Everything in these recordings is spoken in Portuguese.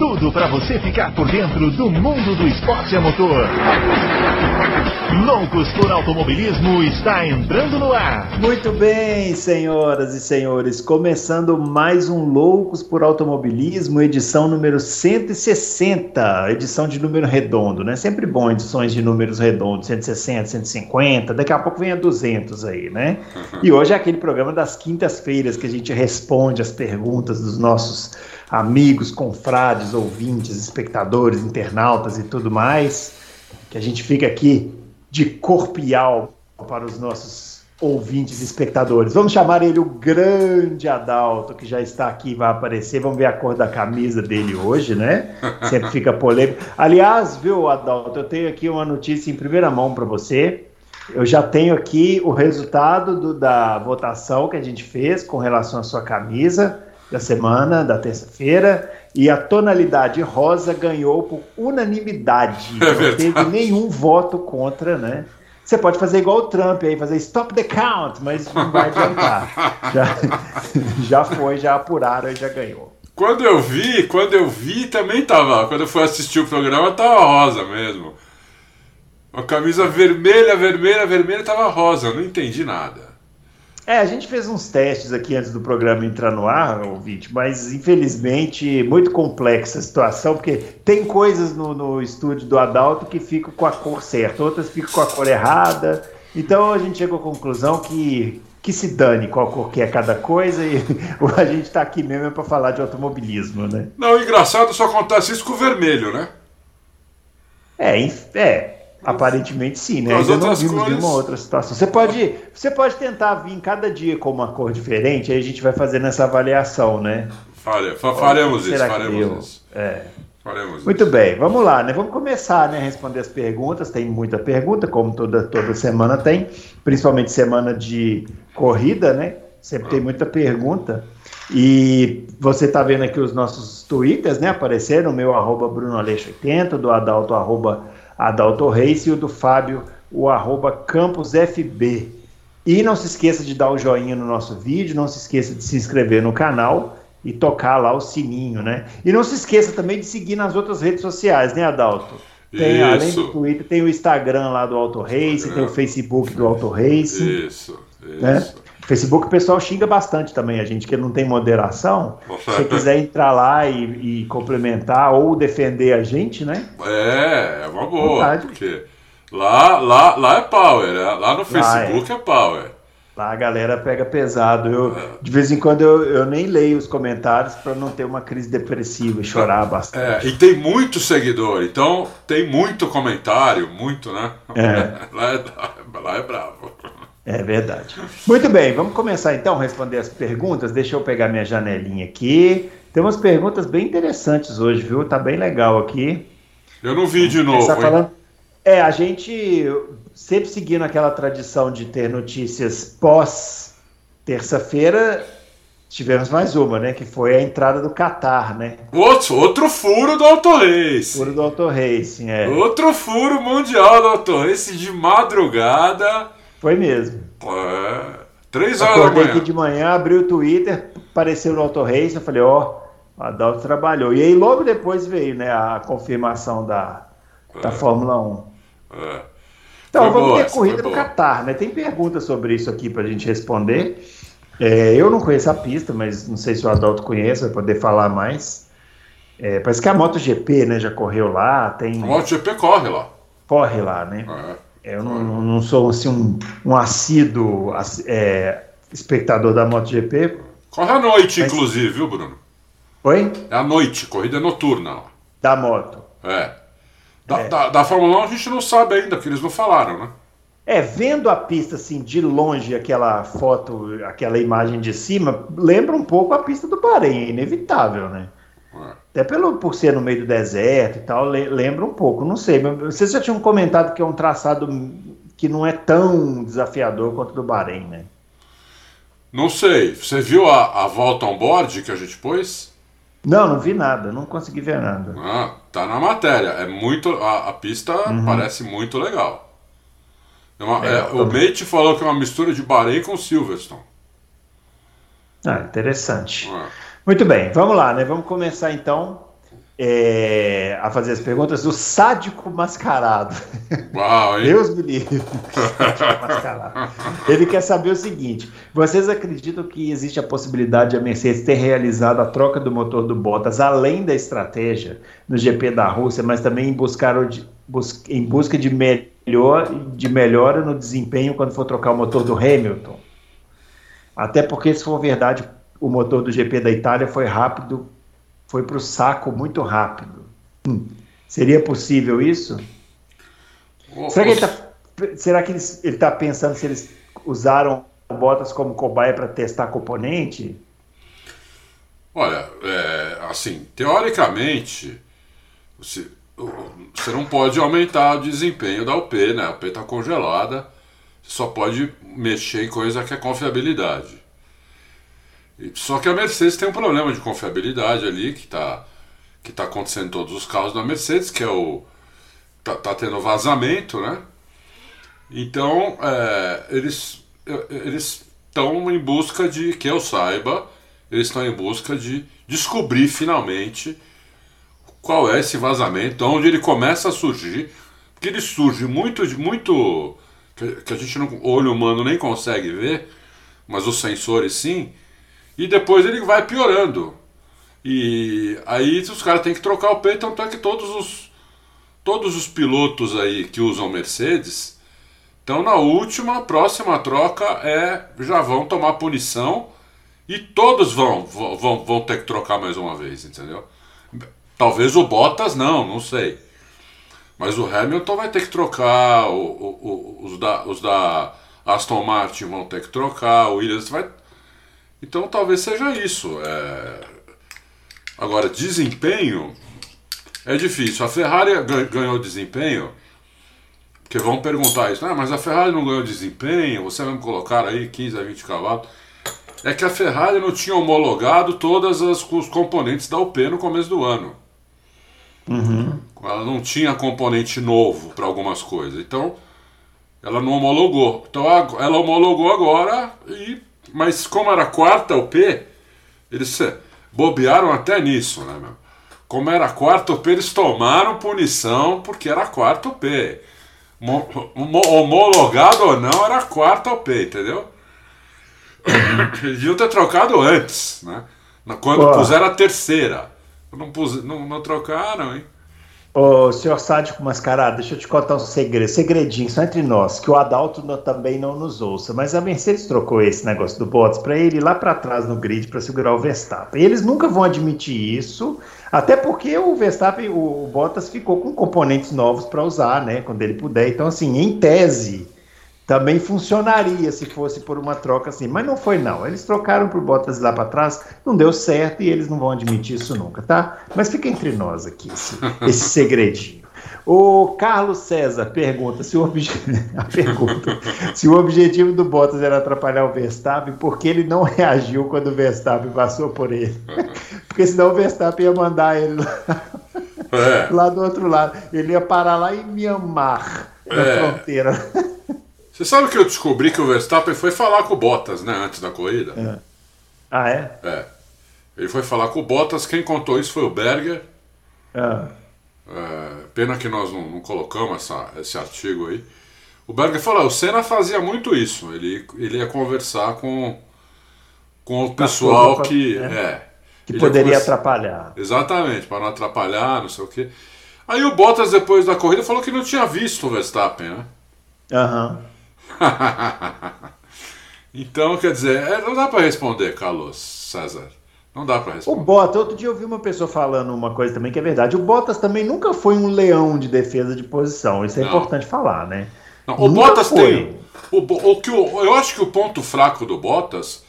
tudo para você ficar por dentro do mundo do esporte a motor. Loucos por Automobilismo está entrando no ar. Muito bem, senhoras e senhores, começando mais um Loucos por Automobilismo, edição número 160, edição de número redondo, né? Sempre bom edições de números redondos, 160, 150, daqui a pouco vem a 200 aí, né? E hoje é aquele programa das quintas-feiras que a gente responde as perguntas dos nossos amigos, confrades, ouvintes, espectadores, internautas e tudo mais, que a gente fica aqui de corpo e alma para os nossos ouvintes e espectadores. Vamos chamar ele o grande Adalto, que já está aqui, vai aparecer. Vamos ver a cor da camisa dele hoje, né? Sempre fica polêmico. Aliás, viu, Adalto, eu tenho aqui uma notícia em primeira mão para você. Eu já tenho aqui o resultado do, da votação que a gente fez com relação à sua camisa da semana, da terça-feira, e a tonalidade rosa ganhou por unanimidade. É não teve nenhum voto contra, né? Você pode fazer igual o Trump aí, fazer stop the count, mas não vai adiantar. já, já foi, já apuraram e já ganhou. Quando eu vi, quando eu vi também tava. Quando eu fui assistir o programa, tava rosa mesmo. A camisa vermelha, vermelha, vermelha tava rosa, eu não entendi nada. É, a gente fez uns testes aqui antes do programa entrar no ar, ouvinte, mas infelizmente muito complexa a situação, porque tem coisas no, no estúdio do Adalto que ficam com a cor certa, outras ficam com a cor errada. Então a gente chegou à conclusão que, que se dane qual cor que é cada coisa e a gente está aqui mesmo é para falar de automobilismo, né? Não, engraçado só acontece isso com o vermelho, né? É, é, Aparentemente sim, né? As Ainda não vimos cores... nenhuma outra situação. Você pode, você pode tentar vir cada dia com uma cor diferente, aí a gente vai fazendo essa avaliação, né? Fare, faremos isso, faremos isso. É. Faremos Muito isso. bem, vamos lá, né? Vamos começar, né? Responder as perguntas. Tem muita pergunta, como toda, toda semana tem, principalmente semana de corrida, né? Sempre ah. tem muita pergunta. E você está vendo aqui os nossos twitters, né? Apareceram, o meu arroba Bruno 80, do Adalto arroba Adalto Reis e o do Fábio, o arroba campusfb. E não se esqueça de dar o joinha no nosso vídeo, não se esqueça de se inscrever no canal e tocar lá o sininho, né? E não se esqueça também de seguir nas outras redes sociais, né, Adalto? Tem, além do Twitter, tem o Instagram lá do Auto Race, tem o Facebook do Auto Race. Isso, isso. Né? Facebook o pessoal xinga bastante também, a gente que não tem moderação. Se você quiser entrar lá e, e, complementar ou defender a gente, né? É, é uma boa. Vontade. Porque lá, lá, lá é power, é, lá no Facebook lá é. é power. Lá a galera pega pesado. Eu, é. De vez em quando eu, eu nem leio os comentários para não ter uma crise depressiva e chorar bastante. É, e tem muito seguidor, então tem muito comentário, muito, né? É. lá, é, lá é bravo. É verdade. Muito bem, vamos começar então a responder as perguntas. Deixa eu pegar minha janelinha aqui. Tem umas perguntas bem interessantes hoje, viu? Tá bem legal aqui. Eu não vi de novo. Falando... É, a gente sempre seguindo aquela tradição de ter notícias pós terça-feira, tivemos mais uma, né? Que foi a entrada do Qatar, né? Outro, outro furo do Auto Race. Furo do Auto Racing, é. Outro furo mundial do Auto Race de madrugada. Foi mesmo. É, três horas Acordei da manhã. aqui de manhã, abri o Twitter, apareceu no Auto Race, eu falei, ó, oh, o Adalto trabalhou. E aí logo depois veio, né, a confirmação da, é. da Fórmula 1. É. Então, foi vamos boa, ter corrida no Qatar, né? Tem perguntas sobre isso aqui para a gente responder. É, eu não conheço a pista, mas não sei se o Adalto conhece, vai poder falar mais. É, parece que a MotoGP, né, já correu lá. Tem... A MotoGP corre lá. Corre lá, né? É. Eu não, não sou assim, um, um assíduo é, espectador da MotoGP. Corre à noite, mas... inclusive, viu, Bruno? Oi? É à noite, corrida noturna. Da moto. É. Da, é. da, da Fórmula 1 a gente não sabe ainda, porque eles não falaram, né? É, vendo a pista assim de longe, aquela foto, aquela imagem de cima, lembra um pouco a pista do Bahrein, é inevitável, né? É. Até pelo, por ser no meio do deserto e tal, lembra um pouco, não sei. Vocês já tinham comentado que é um traçado que não é tão desafiador quanto do Bahrein, né? Não sei. Você viu a, a volta on board que a gente pôs? Não, não vi nada, não consegui ver nada. Ah, tá na matéria. É muito. A, a pista uhum. parece muito legal. É uma, é, o Mate falou que é uma mistura de Bahrein com Silverstone. Ah, interessante. É. Muito bem, vamos lá, né? Vamos começar então é, a fazer as perguntas do sádico mascarado. Uau, hein? Deus me livre. Ele quer saber o seguinte: vocês acreditam que existe a possibilidade de a Mercedes ter realizado a troca do motor do Bottas além da estratégia no GP da Rússia, mas também em, buscar, em busca de, melhor, de melhora no desempenho quando for trocar o motor do Hamilton? Até porque, se for verdade, o motor do GP da Itália foi rápido foi para o saco muito rápido. Hum. Seria possível isso? será que ele será que ele está pensando se eles usaram botas como cobaia para testar componente? Olha, é, assim, teoricamente, você, você não pode aumentar o desempenho da UP, né? A UP está congelada, você só pode mexer em coisa que é confiabilidade. Só que a Mercedes tem um problema de confiabilidade ali que está que tá acontecendo em todos os carros da Mercedes, que é o. tá, tá tendo vazamento, né? Então, é, eles eles estão em busca de, que eu saiba, eles estão em busca de descobrir finalmente qual é esse vazamento, onde ele começa a surgir, porque ele surge muito, muito que, que a gente não, o olho humano nem consegue ver, mas os sensores sim e depois ele vai piorando. E aí os caras têm que trocar o peito, tanto é que todos os, todos os pilotos aí que usam Mercedes então na última, próxima troca é já vão tomar punição e todos vão, vão, vão ter que trocar mais uma vez, entendeu? Talvez o Bottas não, não sei. Mas o Hamilton vai ter que trocar, o, o, o, os, da, os da Aston Martin vão ter que trocar, o Williams vai, então talvez seja isso. É... Agora, desempenho é difícil. A Ferrari ganhou desempenho, porque vão perguntar isso, ah, mas a Ferrari não ganhou desempenho, você vai me colocar aí 15 a 20 cavalos. É que a Ferrari não tinha homologado todos os componentes da UP no começo do ano. Uhum. Ela não tinha componente novo para algumas coisas. Então, ela não homologou. Então, ela homologou agora e mas como era quarta UP, eles bobearam até nisso, né, meu? Como era quarta UP, eles tomaram punição porque era quarta UP. Homologado ou não, era quarta UP, entendeu? Eles deviam ter trocado antes, né? Quando Pô. puseram a terceira. Não, pus, não, não trocaram, hein? Ô, senhor sádico mascarado, deixa eu te contar um segredo, segredinho, só entre nós, que o Adalto também não nos ouça, mas a Mercedes trocou esse negócio do Bottas para ele ir lá para trás no grid para segurar o Verstappen. Eles nunca vão admitir isso, até porque o Verstappen, o Bottas ficou com componentes novos para usar, né, quando ele puder. Então, assim, em tese, também funcionaria se fosse por uma troca assim, mas não foi não. Eles trocaram por Bottas lá para trás, não deu certo e eles não vão admitir isso nunca, tá? Mas fica entre nós aqui esse, esse segredinho. O Carlos César pergunta se o, obje... pergunta se o objetivo do Bottas era atrapalhar o Verstappen, por que ele não reagiu quando o Verstappen passou por ele? Porque senão o Verstappen ia mandar ele lá, é. lá do outro lado. Ele ia parar lá em Mianmar, na é. fronteira. Você sabe que eu descobri que o Verstappen foi falar com o Bottas, né, antes da corrida? É. Ah, é? É. Ele foi falar com o Bottas, quem contou isso foi o Berger. É. É, pena que nós não, não colocamos essa, esse artigo aí. O Berger falou: o Senna fazia muito isso. Ele, ele ia conversar com, com o pessoal que. É. é que poderia conversa... atrapalhar. Exatamente, para não atrapalhar, não sei o quê. Aí o Bottas, depois da corrida, falou que não tinha visto o Verstappen, né? Aham. Uhum. então, quer dizer, é, não dá para responder, Carlos César. Não dá para responder. O Bottas, outro dia eu vi uma pessoa falando uma coisa também que é verdade. O Bottas também nunca foi um leão de defesa de posição. Isso é não. importante falar, né? Não, o nunca Bottas foi. tem. O, o que o, eu acho que o ponto fraco do Bottas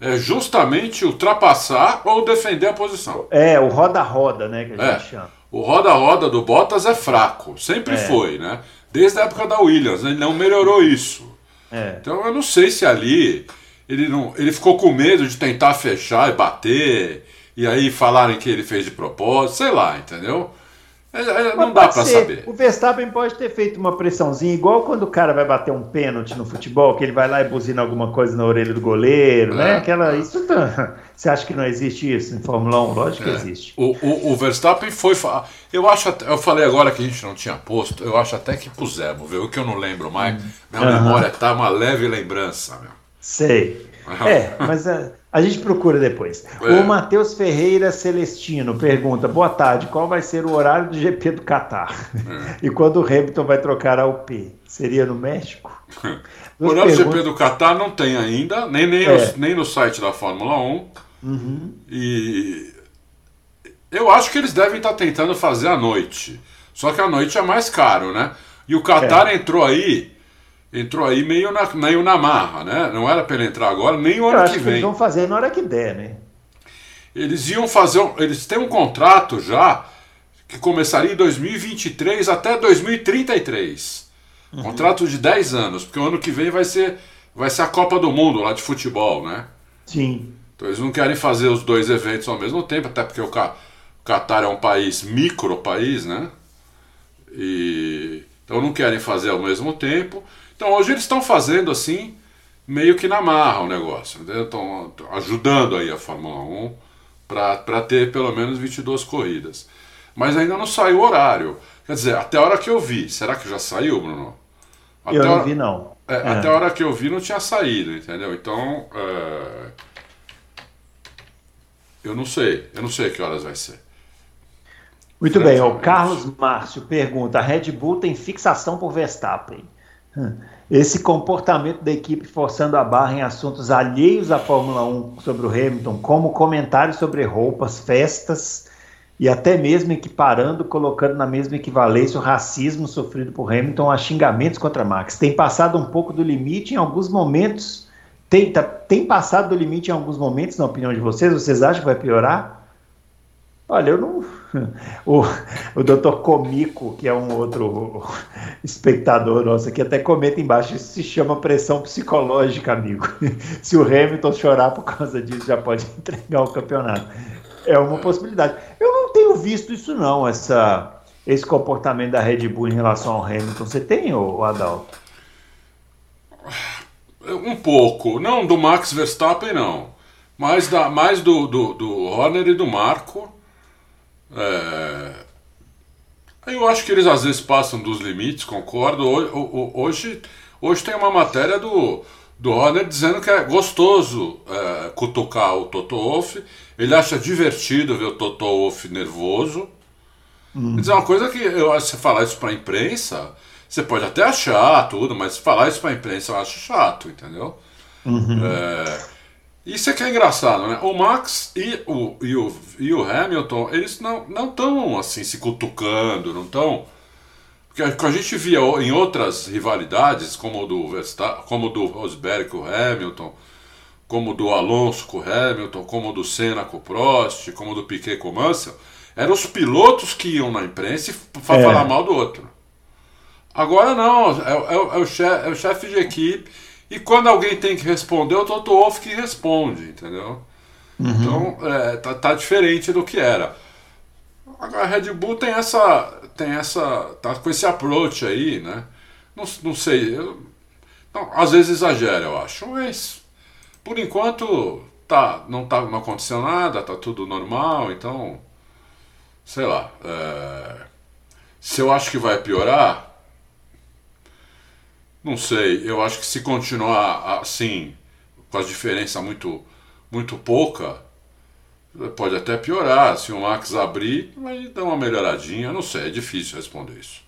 é justamente ultrapassar ou defender a posição. É, o roda-roda, né? Que a gente é. chama. O roda-roda do Bottas é fraco, sempre é. foi, né? Desde a época da Williams, ele não melhorou isso. É. Então eu não sei se ali ele não, ele ficou com medo de tentar fechar e bater e aí falarem que ele fez de propósito, sei lá, entendeu? É, é, não dá para saber. O Verstappen pode ter feito uma pressãozinha, igual quando o cara vai bater um pênalti no futebol, que ele vai lá e buzina alguma coisa na orelha do goleiro, né? é. né? Aquela, isso tá... Você acha que não existe isso em Fórmula 1? Lógico que é. existe. O, o, o, Verstappen foi. Eu acho até, Eu falei agora que a gente não tinha posto, eu acho até que pusemos, viu? O que eu não lembro mais. Minha uhum. memória tá uma leve lembrança, meu. Sei. É, mas. Uh, a gente procura depois. É. O Matheus Ferreira Celestino pergunta: boa tarde, qual vai ser o horário do GP do Catar? É. E quando o Hamilton vai trocar a UP? Seria no México? o horário do GP do Catar não tem ainda, nem, nem, é. no, nem no site da Fórmula 1. Uhum. E eu acho que eles devem estar tentando fazer à noite. Só que a noite é mais caro, né? E o Qatar é. entrou aí entrou aí meio na, meio na marra, né? Não era para ele entrar agora, nem o ano que vem. Que eles vão fazer na hora que der, né? Eles iam fazer, eles têm um contrato já que começaria em 2023 até 2033. Uhum. Contrato de 10 anos, porque o ano que vem vai ser vai ser a Copa do Mundo lá de futebol, né? Sim. Então eles não querem fazer os dois eventos ao mesmo tempo, até porque o Catar é um país micro país, né? E então não querem fazer ao mesmo tempo. Então hoje eles estão fazendo assim, meio que na marra o negócio. Estão ajudando aí a Fórmula 1 para ter pelo menos 22 corridas. Mas ainda não saiu o horário. Quer dizer, até a hora que eu vi. Será que já saiu, Bruno? Até eu não hora, vi, não. É, é. Até a hora que eu vi não tinha saído, entendeu? Então. É, eu não sei. Eu não sei que horas vai ser. Muito bem, o Carlos Márcio pergunta: a Red Bull tem fixação por Verstappen. Esse comportamento da equipe forçando a barra em assuntos alheios à Fórmula 1 sobre o Hamilton, como comentários sobre roupas, festas e até mesmo equiparando, colocando na mesma equivalência o racismo sofrido por Hamilton a xingamentos contra Max. Tem passado um pouco do limite em alguns momentos. Tem, tá, tem passado do limite em alguns momentos, na opinião de vocês? Vocês acham que vai piorar? Olha, eu não. O, o doutor Comico, que é um outro espectador nosso aqui, até comenta embaixo: isso se chama pressão psicológica, amigo. Se o Hamilton chorar por causa disso, já pode entregar o campeonato. É uma possibilidade. Eu não tenho visto isso, não, essa, esse comportamento da Red Bull em relação ao Hamilton. Você tem, o Adalto? Um pouco. Não do Max Verstappen, não. Mais, da, mais do, do, do Horner e do Marco é... Eu acho que eles às vezes passam dos limites, concordo. Hoje, hoje tem uma matéria do, do Horner dizendo que é gostoso é, cutucar o Toto Wolff. Ele acha divertido ver o Toto Wolff nervoso. Hum. Dizer uma coisa que eu acho você falar isso para a imprensa, você pode até achar tudo, mas falar isso para a imprensa eu acho chato, entendeu? Uhum. É, isso é que é engraçado, né? O Max e o, e o, e o Hamilton, eles não estão assim se cutucando, não estão. Porque a, a gente via em outras rivalidades, como o do Verstappen, como do Rosberg com o Hamilton, como do Alonso com o Hamilton, como do Senna com o Prost, como do Piquet com o Mansell, eram os pilotos que iam na imprensa para é. falar mal do outro. Agora não, é, é, é o chefe, é o chefe de equipe e quando alguém tem que responder, é o Toto Wolff que responde, entendeu? Uhum. Então, é, tá, tá, diferente do que era. Agora a Red Bull tem essa. tem essa. tá com esse approach aí, né? Não, não sei. Eu, não, às vezes exagera, eu acho. Mas por enquanto tá, não, tá, não aconteceu nada, tá tudo normal, então. Sei lá. É, se eu acho que vai piorar, não sei, eu acho que se continuar assim, com a diferença muito, muito pouca, pode até piorar. Se o Max abrir, vai dar uma melhoradinha. Não sei, é difícil responder isso.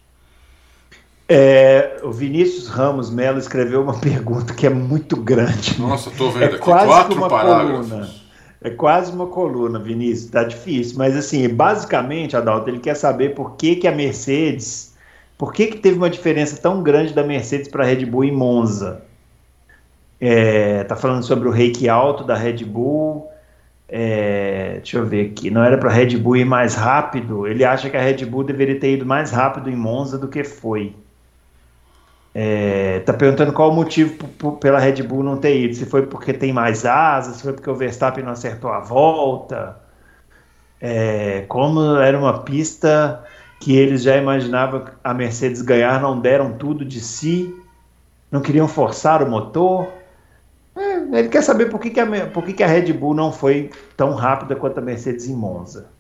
É, o Vinícius Ramos Melo escreveu uma pergunta que é muito grande. Nossa, estou vendo é aqui quatro parágrafos. Coluna. É quase uma coluna, Vinícius, tá difícil. Mas assim, basicamente, Adalto, ele quer saber por que, que a Mercedes por que, que teve uma diferença tão grande da Mercedes para a Red Bull em Monza? É, tá falando sobre o reiki alto da Red Bull. É, deixa eu ver aqui. Não era para a Red Bull ir mais rápido? Ele acha que a Red Bull deveria ter ido mais rápido em Monza do que foi. É, tá perguntando qual o motivo pela Red Bull não ter ido. Se foi porque tem mais asas, se foi porque o Verstappen não acertou a volta. É, como era uma pista que eles já imaginavam a Mercedes ganhar, não deram tudo de si, não queriam forçar o motor. É, ele quer saber por que, que, a, por que, que a Red Bull não foi tão rápida quanto a Mercedes em Monza.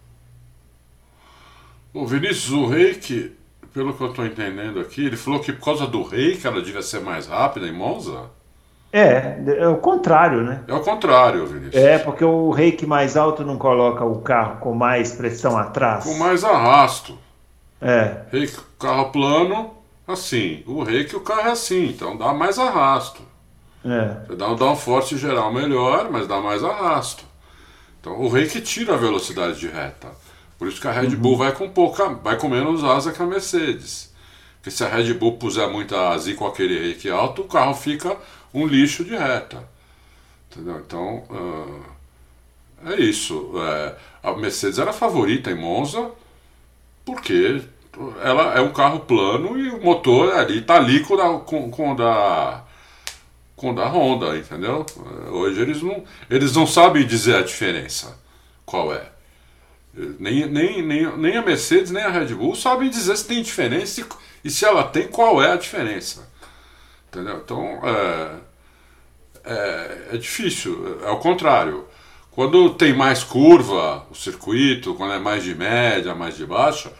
O Vinícius, o Reiki, pelo que eu estou entendendo aqui, ele falou que por causa do Reiki ela devia ser mais rápida em Monza? É, é o contrário, né? É o contrário, Vinícius. É, porque o reiki mais alto não coloca o carro com mais pressão atrás. Com mais arrasto. É. Reiki, carro plano, assim. O reiki, o carro é assim, então dá mais arrasto. É. Você dá um downforce geral melhor, mas dá mais arrasto. Então o reiki tira a velocidade de reta. Por isso que a Red Bull uhum. vai com pouca, vai com menos asa que a Mercedes. Porque se a Red Bull puser muita asa e com aquele reiki alto, o carro fica um lixo de reta. Entendeu? Então, uh, é isso. É, a Mercedes era a favorita em Monza, porque ela é um carro plano e o motor ali está ali com, a, com, com da com da Honda, entendeu? Hoje eles não, eles não sabem dizer a diferença. Qual é? Nem, nem, nem, nem a Mercedes nem a Red Bull sabem dizer se tem diferença e, e se ela tem, qual é a diferença. Entendeu? Então, é, é, é difícil. É o contrário. Quando tem mais curva o circuito, quando é mais de média, mais de baixa,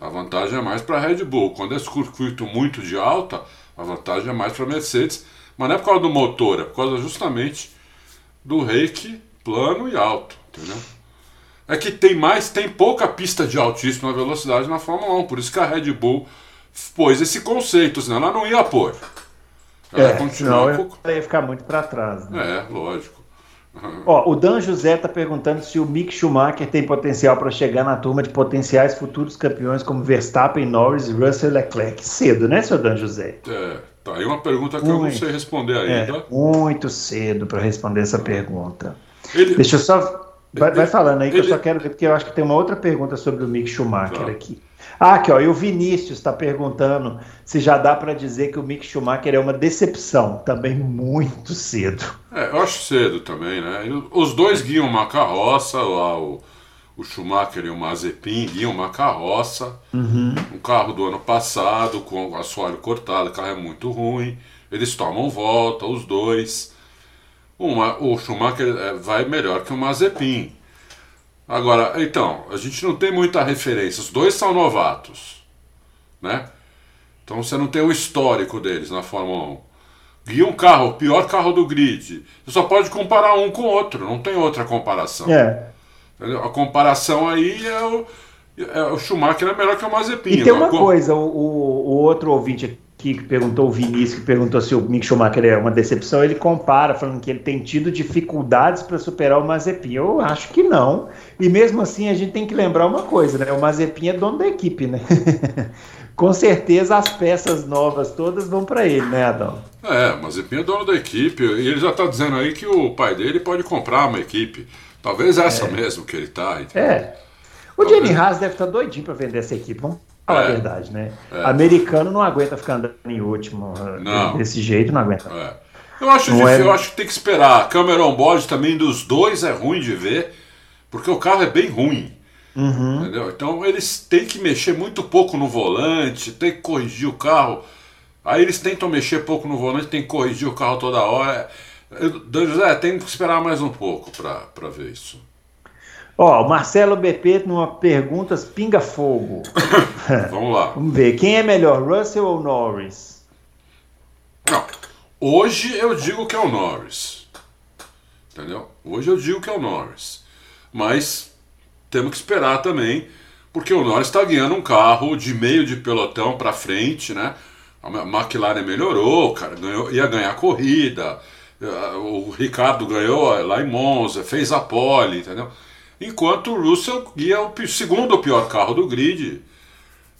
a vantagem é mais para a Red Bull. Quando é circuito muito de alta, a vantagem é mais para a Mercedes. Mas não é por causa do motor, é por causa justamente do reiki plano e alto, entendeu? É que tem mais, tem pouca pista de altíssima velocidade na Fórmula 1, por isso que a Red Bull pôs esse conceito, senão ela não ia pôr. Ela é, continua senão com... ia ficar muito para trás. Né? É, lógico. Ó, o Dan José está perguntando se o Mick Schumacher tem potencial para chegar na turma de potenciais futuros campeões como Verstappen, Norris, Russell e Leclerc. Cedo, né, seu Dan José? É, tá aí uma pergunta que muito, eu não sei responder ainda. É, muito cedo para responder essa pergunta. Ele, Deixa eu só. Vai, ele, vai falando aí que ele, eu só quero ver, porque eu acho que tem uma outra pergunta sobre o Mick Schumacher tá. aqui. Ah, aqui, ó, e o Vinícius está perguntando se já dá para dizer que o Mick Schumacher é uma decepção. Também muito cedo. É, eu acho cedo também, né? Os dois guiam uma carroça, lá o, o Schumacher e o Mazepin guiam uma carroça. Uhum. Um carro do ano passado, com o assoalho cortado, o carro é muito ruim. Eles tomam volta, os dois. Uma, o Schumacher é, vai melhor que o Mazepin. Agora, então, a gente não tem muita referência. Os dois são novatos, né? Então você não tem o histórico deles na Fórmula 1. Guia um carro, o pior carro do grid. Você só pode comparar um com o outro, não tem outra comparação. É. A comparação aí é o, é o Schumacher é melhor que o Mazepin. E tem uma coisa, o, o outro ouvinte que perguntou o Vinícius, que perguntou se o Mick Schumacher é uma decepção, ele compara, falando que ele tem tido dificuldades para superar o Mazepin. Eu acho que não. E mesmo assim, a gente tem que lembrar uma coisa, né? O Mazepin é dono da equipe, né? Com certeza as peças novas todas vão para ele, né, Adão? É, o Mazepin é dono da equipe e ele já está dizendo aí que o pai dele pode comprar uma equipe. Talvez essa é. mesmo que ele está. É. O. Jenny Haas deve estar tá doidinho para vender essa equipe. Vamos falar é, a verdade, né? É. Americano não aguenta ficar andando em último. Eh, não. Desse jeito não aguenta. É. Eu, acho difícil, é... eu acho que tem que esperar. A câmera on-board também dos dois é ruim de ver, porque o carro é bem ruim. Uhum. Entendeu? Então eles têm que mexer muito pouco no volante, tem que corrigir o carro. Aí eles tentam mexer pouco no volante, tem que corrigir o carro toda hora. Eu, José, tem que esperar mais um pouco para ver isso. Ó, o Marcelo BP numa perguntas pinga-fogo. Vamos lá. Vamos ver. Quem é melhor, Russell ou Norris? Não. Hoje eu digo que é o Norris. Entendeu? Hoje eu digo que é o Norris. Mas temos que esperar também, porque o Norris está guiando um carro de meio de pelotão para frente, né? A McLaren melhorou, cara, ganhou, ia ganhar corrida. O Ricardo ganhou lá em Monza, fez a pole, entendeu? Enquanto o Russell guia o segundo pior carro do grid.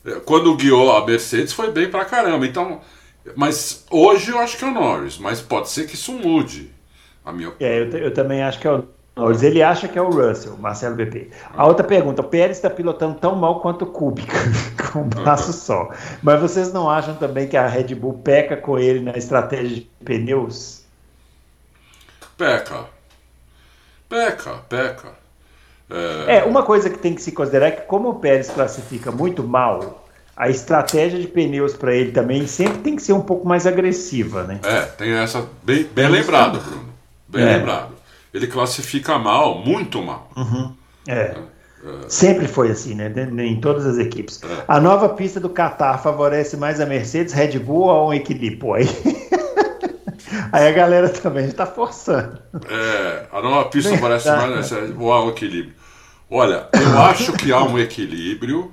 É, quando guiou a Mercedes foi bem pra caramba. Então, mas hoje eu acho que é o Norris, mas pode ser que isso mude. A minha... É, eu, eu também acho que é o Norris. Ele acha que é o Russell, Marcelo BP. A outra pergunta: o Pérez está pilotando tão mal quanto o Kubica, com um braço só. Mas vocês não acham também que a Red Bull peca com ele na estratégia de pneus? Peca. Peca, peca. É... é, uma coisa que tem que se considerar é que como o Pérez classifica muito mal, a estratégia de pneus para ele também sempre tem que ser um pouco mais agressiva, né? É, tem essa bem, bem lembrado, Bruno. Bem é. lembrado. Ele classifica mal, muito mal. Uhum. É. é. Sempre foi assim, né? Em todas as equipes. É. A nova pista do Qatar favorece mais a Mercedes, Red Bull ou um equilíbrio? Aí... Aí a galera também está forçando. É, a nova pista favorece mais a Mercedes ou um equilíbrio? Olha, eu acho que há um equilíbrio.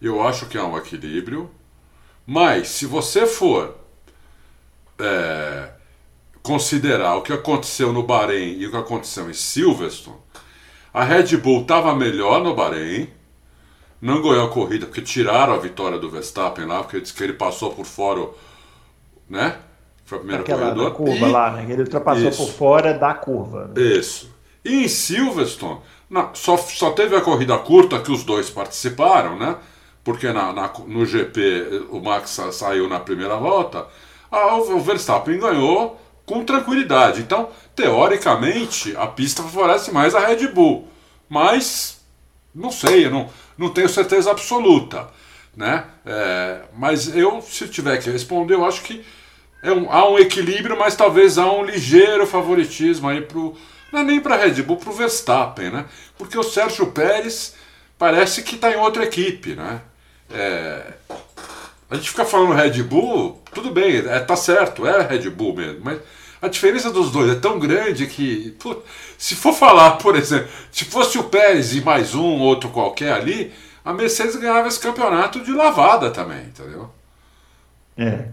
Eu acho que há um equilíbrio. Mas se você for é, considerar o que aconteceu no Bahrein e o que aconteceu em Silverstone, a Red Bull estava melhor no Bahrein, não ganhou a corrida porque tiraram a vitória do Verstappen lá, porque disse que ele passou por fora, né? Foi a primeira Aquela corredora. curva e... lá, né? Ele ultrapassou Isso. por fora da curva. Né? Isso. E em Silverstone, na, só, só teve a corrida curta que os dois participaram, né? Porque na, na no GP o Max saiu na primeira volta, o Verstappen ganhou com tranquilidade. Então, teoricamente, a pista favorece mais a Red Bull. Mas, não sei, eu não, não tenho certeza absoluta. Né? É, mas eu, se tiver que responder, eu acho que é um, há um equilíbrio, mas talvez há um ligeiro favoritismo aí pro. Não é nem para Red Bull, para o Verstappen, né? Porque o Sérgio Pérez parece que está em outra equipe, né? É, a gente fica falando Red Bull, tudo bem, é, tá certo, é Red Bull mesmo, mas a diferença dos dois é tão grande que, se for falar, por exemplo, se fosse o Pérez e mais um, outro qualquer ali, a Mercedes ganhava esse campeonato de lavada também, entendeu? É.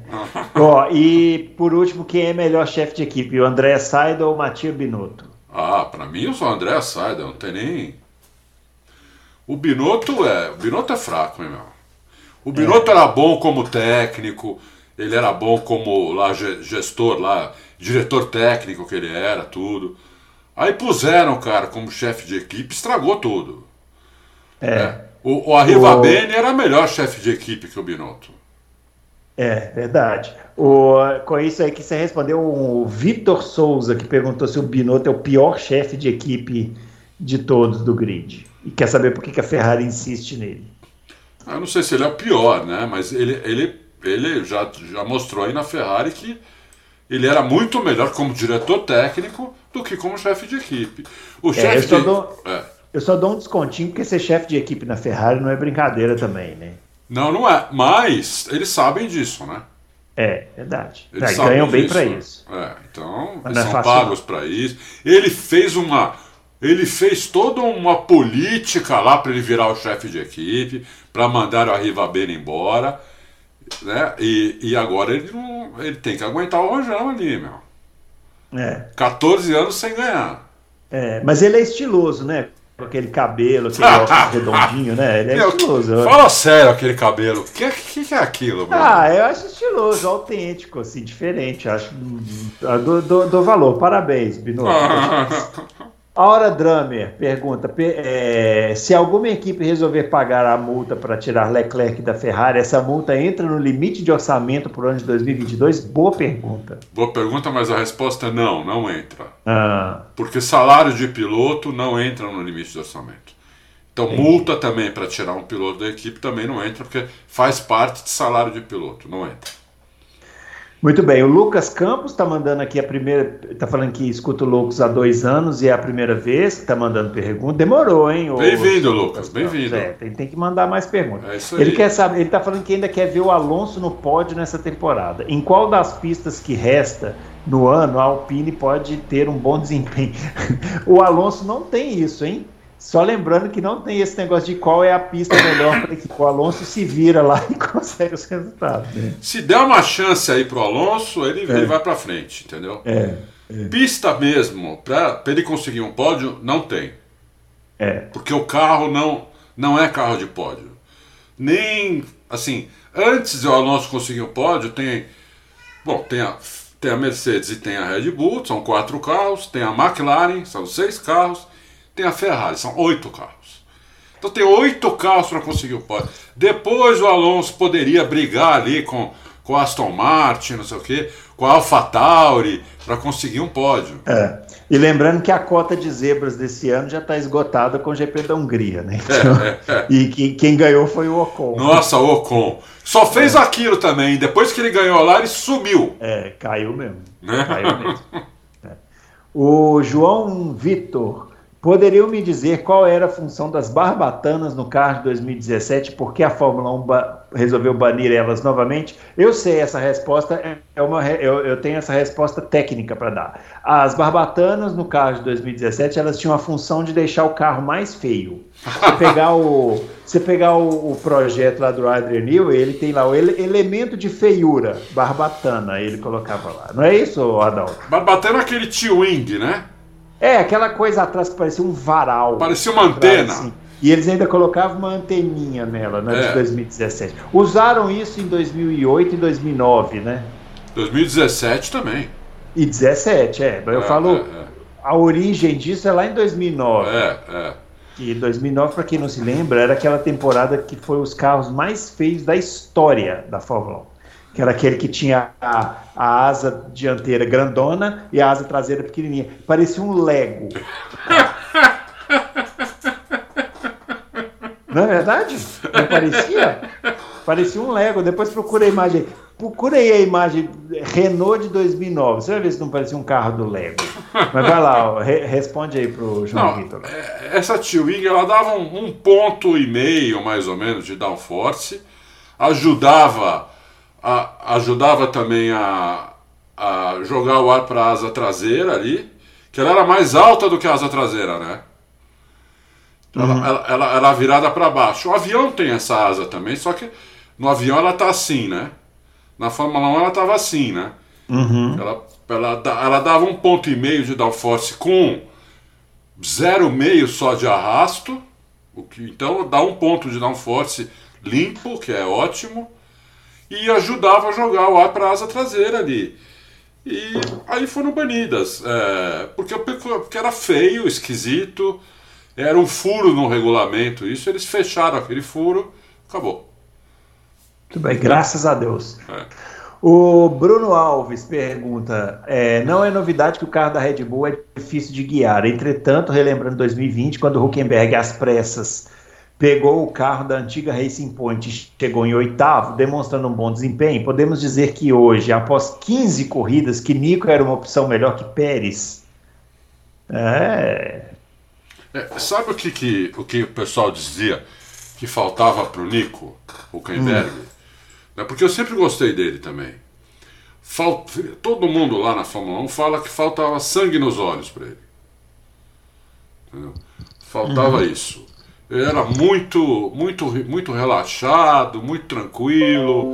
Ó, e por último, quem é melhor chefe de equipe, o André Saida ou o Matia Binotto? Ah, para mim eu sou o André Saida, não tem nem. O Binotto é. O Binotto é fraco, hein, meu? O Binotto é. era bom como técnico, ele era bom como lá gestor, lá, diretor técnico que ele era, tudo. Aí puseram o cara como chefe de equipe, estragou tudo. É. é. O, o Arriva o... Bene era melhor chefe de equipe que o Binotto. É, verdade. O, com isso aí que você respondeu o Vitor Souza, que perguntou se o Binotto é o pior chefe de equipe de todos do grid. E quer saber por que a Ferrari insiste nele. Eu não sei se ele é o pior, né? Mas ele, ele, ele já, já mostrou aí na Ferrari que ele era muito melhor como diretor técnico do que como chefe de equipe. O é, chefe eu, de... dou, é. eu só dou um descontinho porque ser chefe de equipe na Ferrari não é brincadeira também, né? Não, não é. Mas eles sabem disso, né? É, verdade. Eles é, ganham bem para isso. É, então, Mas eles é são pagos para isso. Ele fez uma. Ele fez toda uma política lá para ele virar o chefe de equipe, para mandar o Arriva Bene embora. Né? E, e agora ele, não, ele tem que aguentar o rojão ali, meu. É. 14 anos sem ganhar. É, mas ele é estiloso, né? Com aquele cabelo, aquele óculos redondinho, né? Ele é Meu, estiloso. Fala sério aquele cabelo. O que, que, que, é aquilo, mano? Ah, eu acho estiloso, autêntico, assim, diferente. Acho do, do, do valor. Parabéns, Binotto. A Hora Drummer pergunta: é, se alguma equipe resolver pagar a multa para tirar Leclerc da Ferrari, essa multa entra no limite de orçamento para o ano de 2022? Boa pergunta. Boa pergunta, mas a resposta é não, não entra. Ah. Porque salário de piloto não entra no limite de orçamento. Então, Entendi. multa também para tirar um piloto da equipe também não entra, porque faz parte de salário de piloto, não entra. Muito bem, o Lucas Campos está mandando aqui a primeira. Está falando que escuta o Loucos há dois anos e é a primeira vez que está mandando pergunta. Demorou, hein? Bem-vindo, Lucas, bem-vindo. É, tem, tem, que mandar mais perguntas. É isso aí. Ele quer saber, ele está falando que ainda quer ver o Alonso no pódio nessa temporada. Em qual das pistas que resta no ano a Alpine pode ter um bom desempenho? o Alonso não tem isso, hein? Só lembrando que não tem esse negócio de qual é a pista melhor para que o Alonso se vira lá e consegue os resultados. Né? Se der uma chance aí pro Alonso, ele, é. ele vai para frente, entendeu? É, é. Pista mesmo, para ele conseguir um pódio, não tem. É. Porque o carro não, não é carro de pódio. Nem, assim, antes do Alonso conseguir um pódio, tem. Bom, tem a, tem a Mercedes e tem a Red Bull, são quatro carros, tem a McLaren, são seis carros tem a Ferrari, são oito carros. Então tem oito carros para conseguir o pódio. Depois o Alonso poderia brigar ali com, com a Aston Martin, não sei o quê, com a AlphaTauri, para conseguir um pódio. É. E lembrando que a cota de zebras desse ano já está esgotada com o GP da Hungria, né? Então, é, é, é. E que, quem ganhou foi o Ocon. Nossa, o Ocon. Só fez é. aquilo também. Depois que ele ganhou lá, ele sumiu. É, caiu mesmo. Né? Caiu mesmo. É. O João Vitor Poderiam me dizer qual era a função das barbatanas no carro de 2017? Por que a Fórmula 1 ba resolveu banir elas novamente? Eu sei essa resposta, é, é uma, eu, eu tenho essa resposta técnica para dar. As barbatanas no carro de 2017 elas tinham a função de deixar o carro mais feio. Você pegar o, você pegar o, o projeto lá do Adrian Newey, ele tem lá o ele, elemento de feiura, barbatana, ele colocava lá. Não é isso, Adalto? Barbatana é aquele T-Wing, né? É, aquela coisa atrás que parecia um varal. Parecia uma atrás, antena. Assim. E eles ainda colocavam uma anteninha nela, né, é. de 2017. Usaram isso em 2008 e 2009, né? 2017 também. E 17, é. Eu é, falo, é, é, a origem disso é lá em 2009. É, é. E 2009, para quem não se lembra, era aquela temporada que foi os carros mais feios da história da Fórmula 1 que era aquele que tinha a, a asa dianteira grandona e a asa traseira pequenininha. Parecia um Lego. Não é verdade? Não parecia? Parecia um Lego. Depois procura a imagem. Procura aí a imagem Renault de 2009. Você vai ver se não parecia um carro do Lego. Mas vai lá, ó, re responde aí pro João não, Vitor. É, essa T-Wing ela dava um, um ponto e meio mais ou menos de downforce, ajudava a, ajudava também a, a jogar o ar para a asa traseira ali, que ela era mais alta do que a asa traseira, né? Ela, uhum. ela, ela, ela virada para baixo. O avião tem essa asa também, só que no avião ela tá assim, né? Na Fórmula 1 ela tava assim, né? Uhum. Ela, ela, ela dava um ponto e meio de downforce com 0,5 só de arrasto, o que, então dá um ponto de downforce limpo, que é ótimo e ajudava a jogar o ar para a asa traseira ali. E aí foram banidas, é, porque, porque era feio, esquisito, era um furo no regulamento, isso eles fecharam aquele furo, acabou. Muito bem, graças a Deus. É. O Bruno Alves pergunta: é, não é novidade que o carro da Red Bull é difícil de guiar. Entretanto, relembrando 2020, quando o Huckenberg às pressas pegou o carro da antiga Racing Point e chegou em oitavo, demonstrando um bom desempenho, podemos dizer que hoje, após 15 corridas, que Nico era uma opção melhor que Pérez. É. é sabe o que, que, o que o pessoal dizia que faltava para o Nico, o Kenberg? Hum. É porque eu sempre gostei dele também. Falta, todo mundo lá na Fórmula 1 fala que faltava sangue nos olhos para ele. Entendeu? Faltava uhum. isso. Era muito, muito, muito relaxado, muito tranquilo.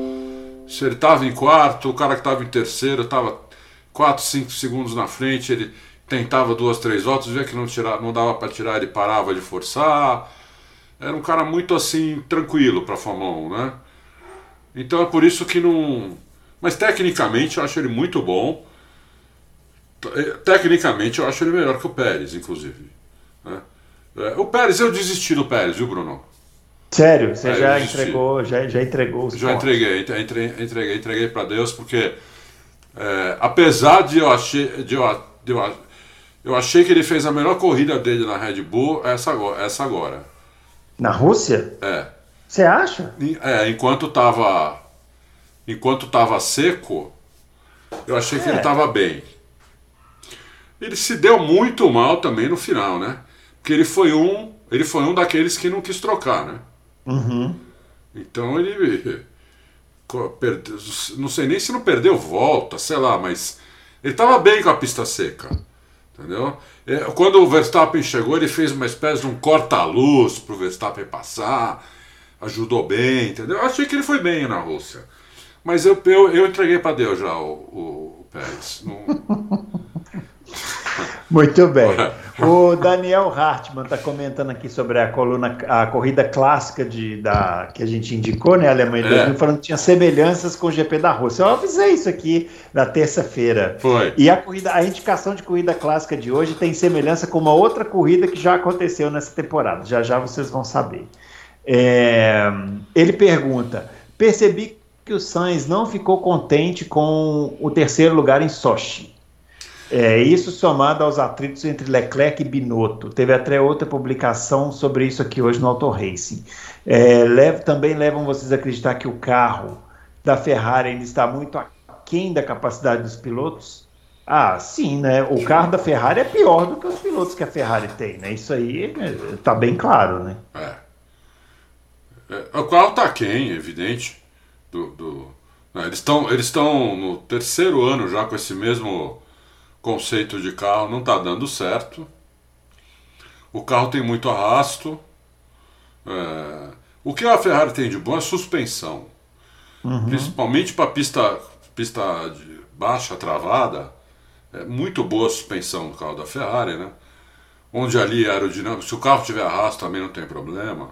Se ele estava em quarto, o cara que estava em terceiro estava 4, 5 segundos na frente, ele tentava duas, três voltas, via que não, tirava, não dava para tirar, ele parava de forçar. Era um cara muito assim, tranquilo para a Fórmula 1, né? Então é por isso que não. Mas tecnicamente eu acho ele muito bom. Tecnicamente eu acho ele melhor que o Pérez, inclusive. É, o Pérez, eu desisti do Pérez, viu, Bruno? Sério? Você é, já entregou, já, já entregou os Já pontos. entreguei, entreguei, entreguei, entreguei para Deus, porque é, apesar de eu, achei, de, eu, de eu, eu achei que ele fez a melhor corrida dele na Red Bull, essa agora. Essa agora. Na Rússia? É. Você acha? É, enquanto tava, enquanto tava seco, eu achei que ele é. tava bem. Ele se deu muito mal também no final, né? Que ele foi um, ele foi um daqueles que não quis trocar, né? Uhum. Então ele não sei nem se não perdeu volta, sei lá, mas ele estava bem com a pista seca, entendeu? É, quando o Verstappen chegou, ele fez uma espécie de um corta-luz para o Verstappen passar, ajudou bem, entendeu? Eu achei que ele foi bem na Rússia, mas eu, eu, eu entreguei para Deus já o, o, o Pérez. Não... Muito bem. O Daniel Hartmann está comentando aqui sobre a coluna, a corrida clássica de, da, que a gente indicou, né? A Alemanha é. falando que tinha semelhanças com o GP da Rússia. Eu avisei isso aqui na terça-feira. Foi. E a corrida, a indicação de corrida clássica de hoje tem semelhança com uma outra corrida que já aconteceu nessa temporada. Já já vocês vão saber. É, ele pergunta: percebi que o Sainz não ficou contente com o terceiro lugar em Sochi. É, isso somado aos atritos entre Leclerc e Binotto. Teve até outra publicação sobre isso aqui hoje no Auto Racing. É, leva, também levam vocês a acreditar que o carro da Ferrari ainda está muito aquém da capacidade dos pilotos? Ah, sim, né? O carro da Ferrari é pior do que os pilotos que a Ferrari tem, né? Isso aí está bem claro, né? É. é o carro está aquém, evidente. Do, do... Né, eles estão eles estão no terceiro ano já com esse mesmo conceito de carro, não está dando certo. O carro tem muito arrasto. É... O que a Ferrari tem de bom é suspensão. Uhum. Principalmente para pista, pista de baixa travada é muito boa a suspensão do carro da Ferrari, né? Onde ali aerodinâmico, se o carro tiver arrasto também não tem problema,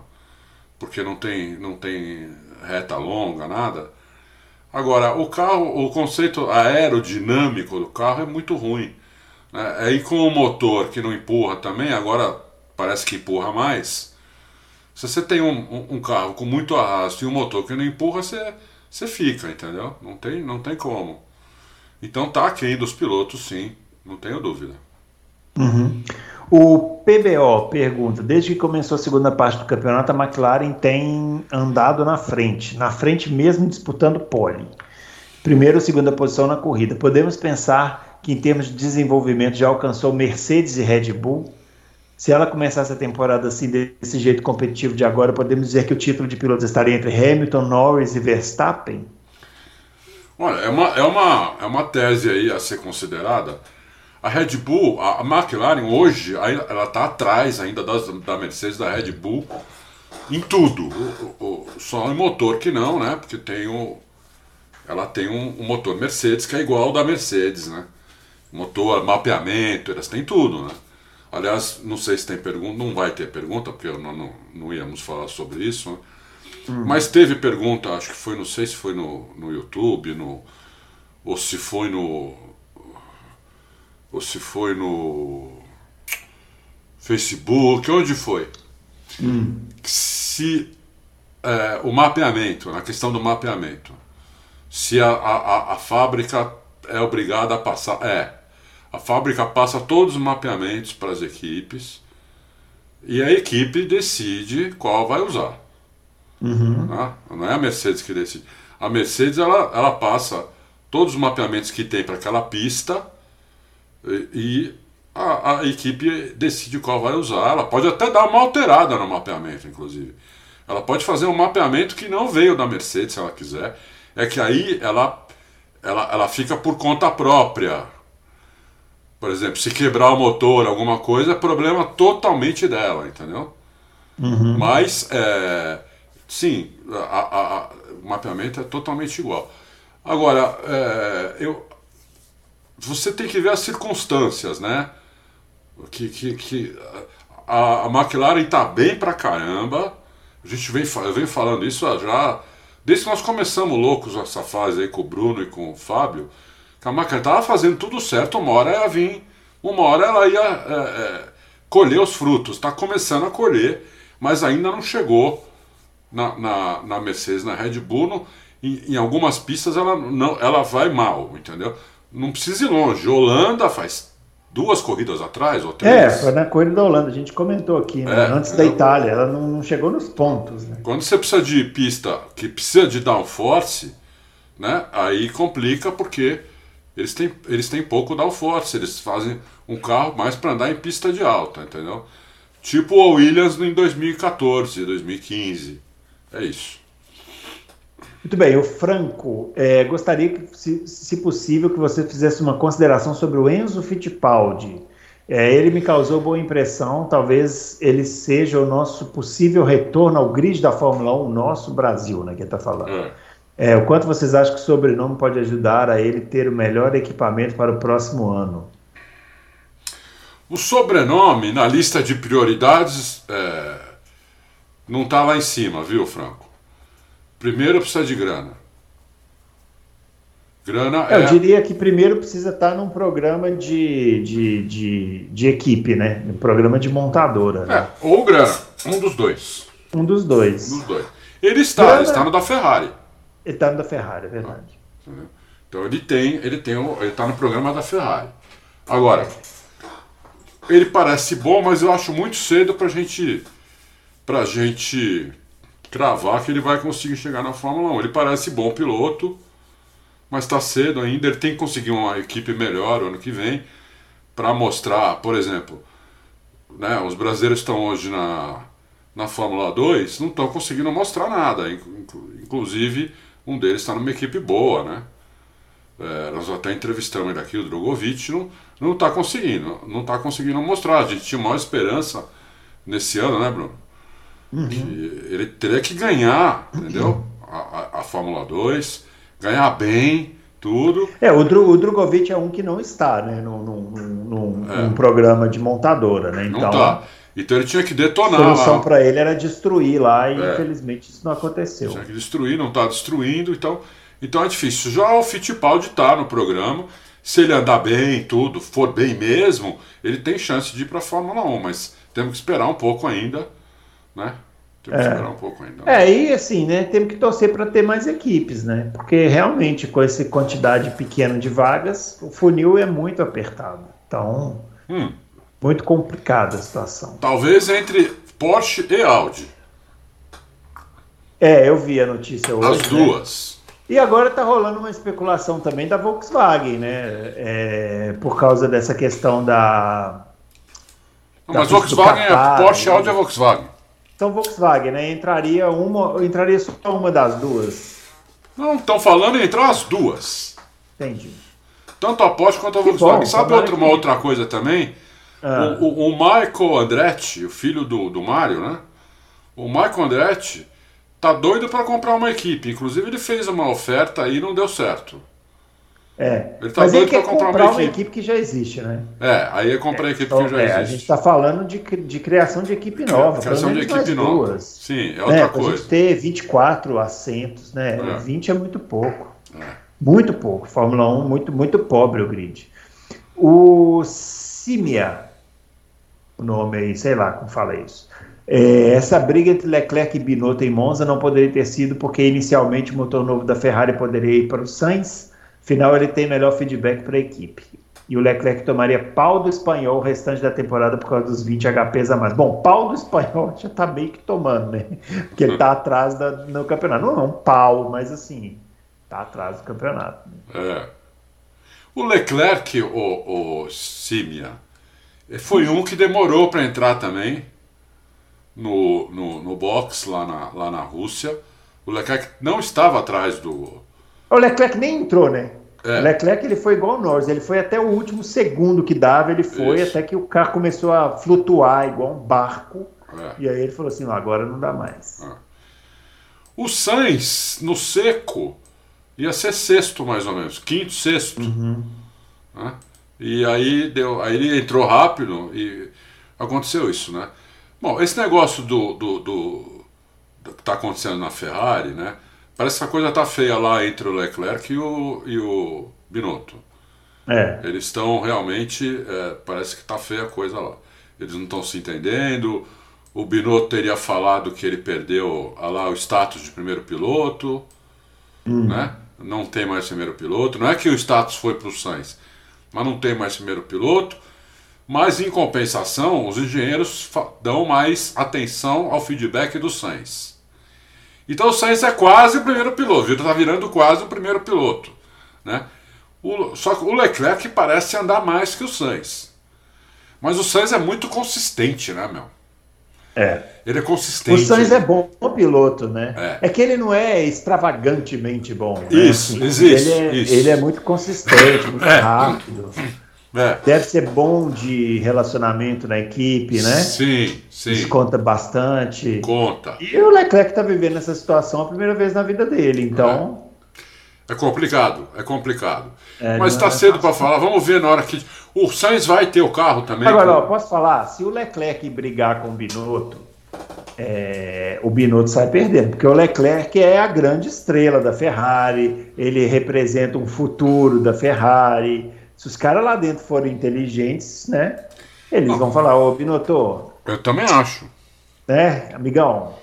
porque não tem, não tem reta longa, nada. Agora, o carro, o conceito aerodinâmico do carro é muito ruim. Né? Aí com o motor que não empurra também, agora parece que empurra mais. Se você tem um, um, um carro com muito arrasto e um motor que não empurra, você, você fica, entendeu? Não tem, não tem como. Então tá aquém dos pilotos, sim, não tenho dúvida. Uhum. O PBO pergunta: desde que começou a segunda parte do campeonato, a McLaren tem andado na frente, na frente mesmo disputando pole. Primeira ou segunda posição na corrida. Podemos pensar que, em termos de desenvolvimento, já alcançou Mercedes e Red Bull? Se ela começasse a temporada assim, desse jeito competitivo de agora, podemos dizer que o título de piloto estaria entre Hamilton, Norris e Verstappen? Olha, é uma, é uma, é uma tese aí a ser considerada. A Red Bull, a, McLaren hoje, ela está atrás ainda das, da Mercedes, da Red Bull, em tudo. O, o, só em motor que não, né? Porque tem o, ela tem um, um, motor Mercedes que é igual ao da Mercedes, né? Motor, mapeamento, elas têm tudo, né? Aliás, não sei se tem pergunta, não vai ter pergunta, porque não, não, não íamos falar sobre isso, né? Uhum. Mas teve pergunta, acho que foi, não sei se foi no, no YouTube, no, ou se foi no. Ou se foi no Facebook, onde foi? Hum. Se é, o mapeamento, na questão do mapeamento, se a, a, a fábrica é obrigada a passar. É, a fábrica passa todos os mapeamentos para as equipes e a equipe decide qual vai usar. Uhum. Né? Não é a Mercedes que decide. A Mercedes ela, ela passa todos os mapeamentos que tem para aquela pista e, a, a, equipe decide qual vai usar. Ela pode até dar uma alterada no mapeamento, inclusive. Ela pode fazer um mapeamento que não veio da Mercedes, se ela quiser. É que aí ela, ela, ela fica por conta própria. Por exemplo, se quebrar o motor, alguma coisa, é problema totalmente dela, entendeu? Uhum. Mas é, sim, a, a, a, o mapeamento é totalmente igual. Agora, é, eu, você tem que ver as circunstâncias, né? Que, que, que a, a McLaren está bem pra caramba. A gente vem, falando isso já desde que nós começamos loucos essa fase aí com o Bruno e com o Fábio. Que a McLaren estava fazendo tudo certo, uma hora ia vir, uma hora ela ia é, é, colher os frutos. Está começando a colher, mas ainda não chegou na, na, na Mercedes, na Red Bull, no, em, em, algumas pistas ela, não, ela vai mal, entendeu? Não precisa ir longe. Holanda faz duas corridas atrás, ou três. É, foi na corrida da Holanda, a gente comentou aqui, né? é, antes da Itália, ela não, não, chegou nos pontos. Né? Quando você precisa de pista que precisa de downforce, né? aí complica porque eles têm, eles têm pouco downforce, eles fazem um carro mais para andar em pista de alta, entendeu? Tipo o Williams em 2014, 2015. É isso. Muito bem, o Franco, é, gostaria que, se, se, possível, que você fizesse uma consideração sobre o Enzo Fittipaldi. É, ele me causou boa impressão, talvez ele seja o nosso possível retorno ao grid da Fórmula 1, nosso Brasil, né, que está falando. É. É, o quanto vocês acham que o sobrenome pode ajudar a ele ter o melhor equipamento para o próximo ano? O sobrenome, na lista de prioridades, é, não está lá em cima, viu, Franco? Primeiro precisa de grana. Grana é... Eu diria que primeiro precisa estar num programa de, de, de, de equipe, né? Um programa de montadora. Né? É, ou grana. Um dos dois. Um dos dois. Um dos dois. Ele está, grana... ele está no da Ferrari. Ele está no da Ferrari, é verdade. Entendeu? Então ele tem, ele tem, ele está no programa da Ferrari. Agora, ele parece bom, mas eu acho muito cedo para gente, pra gente cravar que ele vai conseguir chegar na Fórmula 1. Ele parece bom piloto, mas está cedo ainda. Ele tem que conseguir uma equipe melhor ano que vem para mostrar, por exemplo, né, os brasileiros estão hoje na, na Fórmula 2, não estão conseguindo mostrar nada. Inclusive, um deles está numa equipe boa, né? É, nós até entrevistamos ele aqui, o Drogovic, não, está conseguindo, não está conseguindo mostrar. A gente tinha maior esperança nesse ano, né, Bruno? Uhum. Ele teria que ganhar, entendeu? A, a, a, Fórmula 2, ganhar bem, tudo. É, o, Dro, o Drogovic é um que não está, né, num, num, num, é. num programa de montadora, né? Então, não tá. Então ele tinha que detonar. A solução para ele era destruir lá e é. infelizmente isso não aconteceu. Tinha que destruir, não está destruindo, então, então é difícil. Já o Fittipaldi está no programa, se ele andar bem tudo, for bem mesmo, ele tem chance de ir para a Fórmula 1, mas temos que esperar um pouco ainda, né? Temos é. que esperar um pouco ainda. Né? É, e assim, né, temos que torcer para ter mais equipes, né? Porque realmente com essa quantidade pequena de vagas, o funil é muito apertado. Então, hum. Muito complicada a situação. Talvez entre Porsche e Audi. É, eu vi a notícia hoje. As né? duas. Né? E agora está rolando uma especulação também da Volkswagen, né? É, por causa dessa questão da. Não, da mas Volkswagen Qatar, é Porsche, né? Audi é Volkswagen. Então Volkswagen, né? Entraria uma, entraria só uma das duas. Não, estão falando em entrar as duas. Entendi. Tanto a Porsche quanto a Volkswagen. Bom, Sabe outra, que... uma outra coisa também? Ah. O, o, o, Michael Andretti, o filho do, do Mário, né? O Michael Andretti tá doido para comprar uma equipe. Inclusive, ele fez uma oferta e não deu certo. É. Ele tá Mas doido para comprar, comprar, uma, equipe. uma equipe. que já existe, né? É, aí é comprar a equipe então, que já é, existe. A gente está falando de, de criação de equipe nova. É, criação de equipe nova. Duas. Sim, é outra né? coisa. A gente ter 24 assentos, né? É. 20 é muito pouco. É. Muito pouco. Fórmula 1, muito, muito pobre o grid. O Simia o nome aí, sei lá como fala isso. É, essa briga entre Leclerc e Binotto em Monza não poderia ter sido porque inicialmente o motor novo da Ferrari poderia ir para o Sainz, afinal ele tem melhor feedback para a equipe. E o Leclerc tomaria pau do espanhol o restante da temporada por causa dos 20 HPs a mais. Bom, pau do espanhol já está meio que tomando, né? Porque ele está atrás da, no campeonato. Não é um pau, mas assim, está atrás do campeonato. Né? É. O Leclerc, o, o Simia, foi um que demorou para entrar também no, no, no box lá na, lá na Rússia. O Leclerc não estava atrás do. O Leclerc nem entrou, né? É. O Leclerc ele foi igual ao Norris, ele foi até o último segundo que dava, ele foi Isso. até que o carro começou a flutuar igual um barco. É. E aí ele falou assim: agora não dá mais. É. O Sainz, no seco, ia ser sexto mais ou menos, quinto, sexto. Uhum. Né? E aí, deu, aí ele entrou rápido e aconteceu isso, né? Bom, esse negócio do, do, do, do que está acontecendo na Ferrari, né? Parece que a coisa tá feia lá entre o Leclerc e o, e o Binotto. É. Eles estão realmente. É, parece que tá feia a coisa lá. Eles não estão se entendendo. O Binotto teria falado que ele perdeu lá o status de primeiro piloto. Hum. Né? Não tem mais primeiro piloto. Não é que o status foi para o Sainz mas não tem mais primeiro piloto. Mas em compensação, os engenheiros dão mais atenção ao feedback do Sainz. Então o Sainz é quase o primeiro piloto, está virando quase o primeiro piloto. Né? O, só que o Leclerc parece andar mais que o Sainz. Mas o Sainz é muito consistente, né, meu? É. Ele é consistente. O Sainz é bom, bom piloto, né? É. é. que ele não é extravagantemente bom. Né? Isso, assim, existe. Ele é, isso. ele é muito consistente, muito é. rápido. É. Deve ser bom de relacionamento na equipe, né? Sim, sim. Isso conta bastante. Conta. E o Leclerc está vivendo essa situação a primeira vez na vida dele, então. É, é complicado, é complicado. É, Mas está é cedo para falar. Vamos ver na hora que. O Sainz vai ter o carro também. Agora, ó, posso falar? Se o Leclerc brigar com o Binotto, é, o Binotto sai perdendo, porque o Leclerc é a grande estrela da Ferrari, ele representa um futuro da Ferrari. Se os caras lá dentro forem inteligentes, né? Eles vão falar, ô Binotto. Eu também acho. Né, amigão?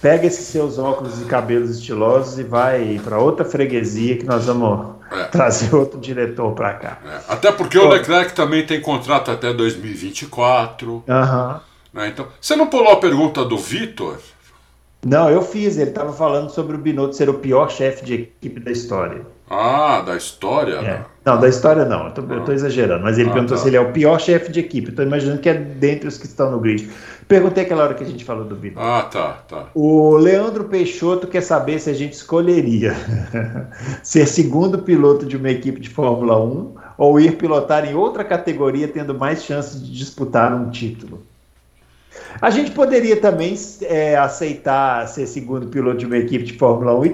pega esses seus óculos e cabelos estilosos e vai para outra freguesia que nós vamos é. trazer outro diretor para cá. É. Até porque Bom, o Leclerc também tem contrato até 2024. Aham. Né? Então, você não pulou a pergunta do Vitor? Não, eu fiz. Ele estava falando sobre o Binotto ser o pior chefe de equipe da história. Ah, da história? É. Não, da história não. Eu estou ah. exagerando. Mas ele ah, perguntou tá. se ele é o pior chefe de equipe. Estou imaginando que é dentre os que estão no grid. Perguntei aquela hora que a gente falou do Binotto. Ah, tá, tá. O Leandro Peixoto quer saber se a gente escolheria ser segundo piloto de uma equipe de Fórmula 1 ou ir pilotar em outra categoria tendo mais chances de disputar um título. A gente poderia também é, aceitar ser segundo piloto de uma equipe de Fórmula 1 e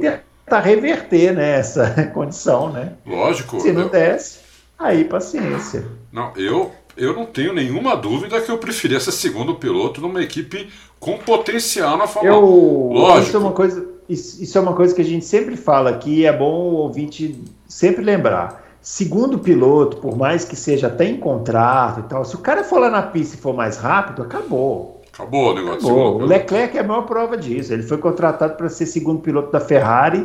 tentar reverter né, essa condição, né? Lógico. Se não eu... desse, aí paciência. Não, eu, eu não tenho nenhuma dúvida que eu preferia ser segundo piloto numa equipe com potencial na Fórmula 1. Lógico. Isso é, uma coisa, isso, isso é uma coisa que a gente sempre fala aqui, é bom o ouvinte sempre lembrar segundo piloto, por mais que seja até em contrato e tal, se o cara for lá na pista e for mais rápido, acabou. Acabou o negócio. Acabou. O Leclerc é a maior prova disso. Ele foi contratado para ser segundo piloto da Ferrari.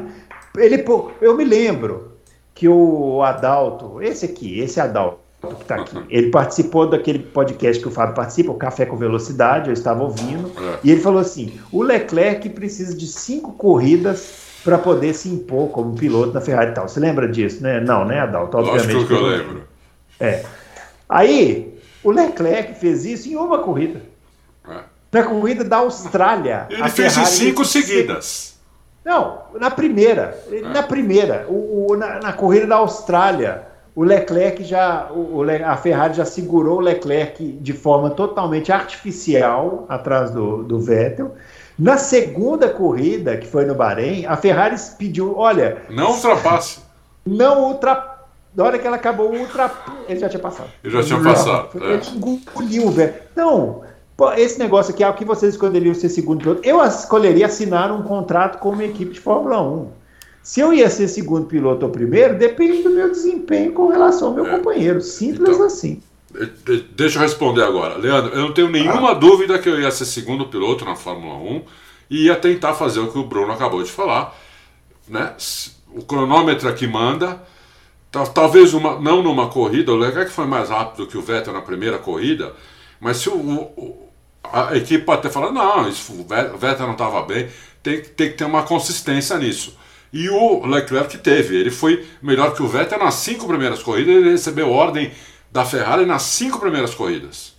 Ele, eu me lembro que o Adalto, esse aqui, esse Adalto que está aqui, ele participou daquele podcast que o Fábio participa, o Café com Velocidade, eu estava ouvindo, é. e ele falou assim: o Leclerc precisa de cinco corridas para poder se impor como piloto da Ferrari e tal. Você lembra disso, né? Não, né, Adalto? Obviamente. Lógico que eu lembro. É. Aí, o Leclerc fez isso em uma corrida. Na corrida da Austrália. Ele fez em cinco seguidas. Não, na primeira. Na primeira. O, o na, na, corrida da Austrália, o Leclerc já. O, a Ferrari já segurou o Leclerc de forma totalmente artificial atrás do, do Vettel. Na segunda corrida, que foi no Bahrein, a Ferrari pediu: olha. Não ultrapasse. Não ultrapasse. Na hora que ela acabou o ultra. Ele já tinha passado. Ele já tinha passado. Ele é. engoliu, velho. Não, esse negócio aqui é o que vocês escolheriam ser segundo piloto. Eu escolheria assinar um contrato com uma equipe de Fórmula 1. Se eu ia ser segundo piloto ou primeiro, depende do meu desempenho com relação ao meu é. companheiro. Simples então, assim. Deixa eu responder agora. Leandro, eu não tenho nenhuma ah. dúvida que eu ia ser segundo piloto na Fórmula 1 e ia tentar fazer o que o Bruno acabou de falar. Né? O cronômetro aqui manda. Talvez uma, não numa corrida, o Leclerc foi mais rápido que o Vettel na primeira corrida, mas se o, o, a equipe pode ter falado, não, isso, o Vettel não estava bem, tem, tem que ter uma consistência nisso. E o Leclerc teve, ele foi melhor que o Vettel nas cinco primeiras corridas, ele recebeu ordem da Ferrari nas cinco primeiras corridas.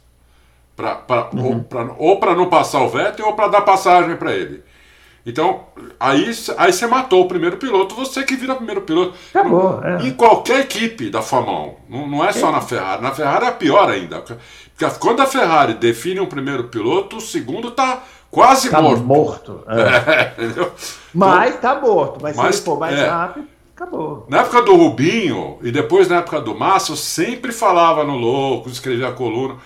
Pra, pra, uhum. Ou para não passar o Vettel ou para dar passagem para ele. Então, aí, aí você matou o primeiro piloto, você que vira primeiro piloto. Acabou, é. Em qualquer equipe da Fórmula 1. Não, não é só é. na Ferrari. Na Ferrari é pior ainda. Porque quando a Ferrari define um primeiro piloto, o segundo está quase tá morto. morto. É. É, mas está morto. Mas, mas, se ele for mais é. rápido, acabou. Na época do Rubinho e depois na época do Massa, eu sempre falava no Louco, escrevia a coluna.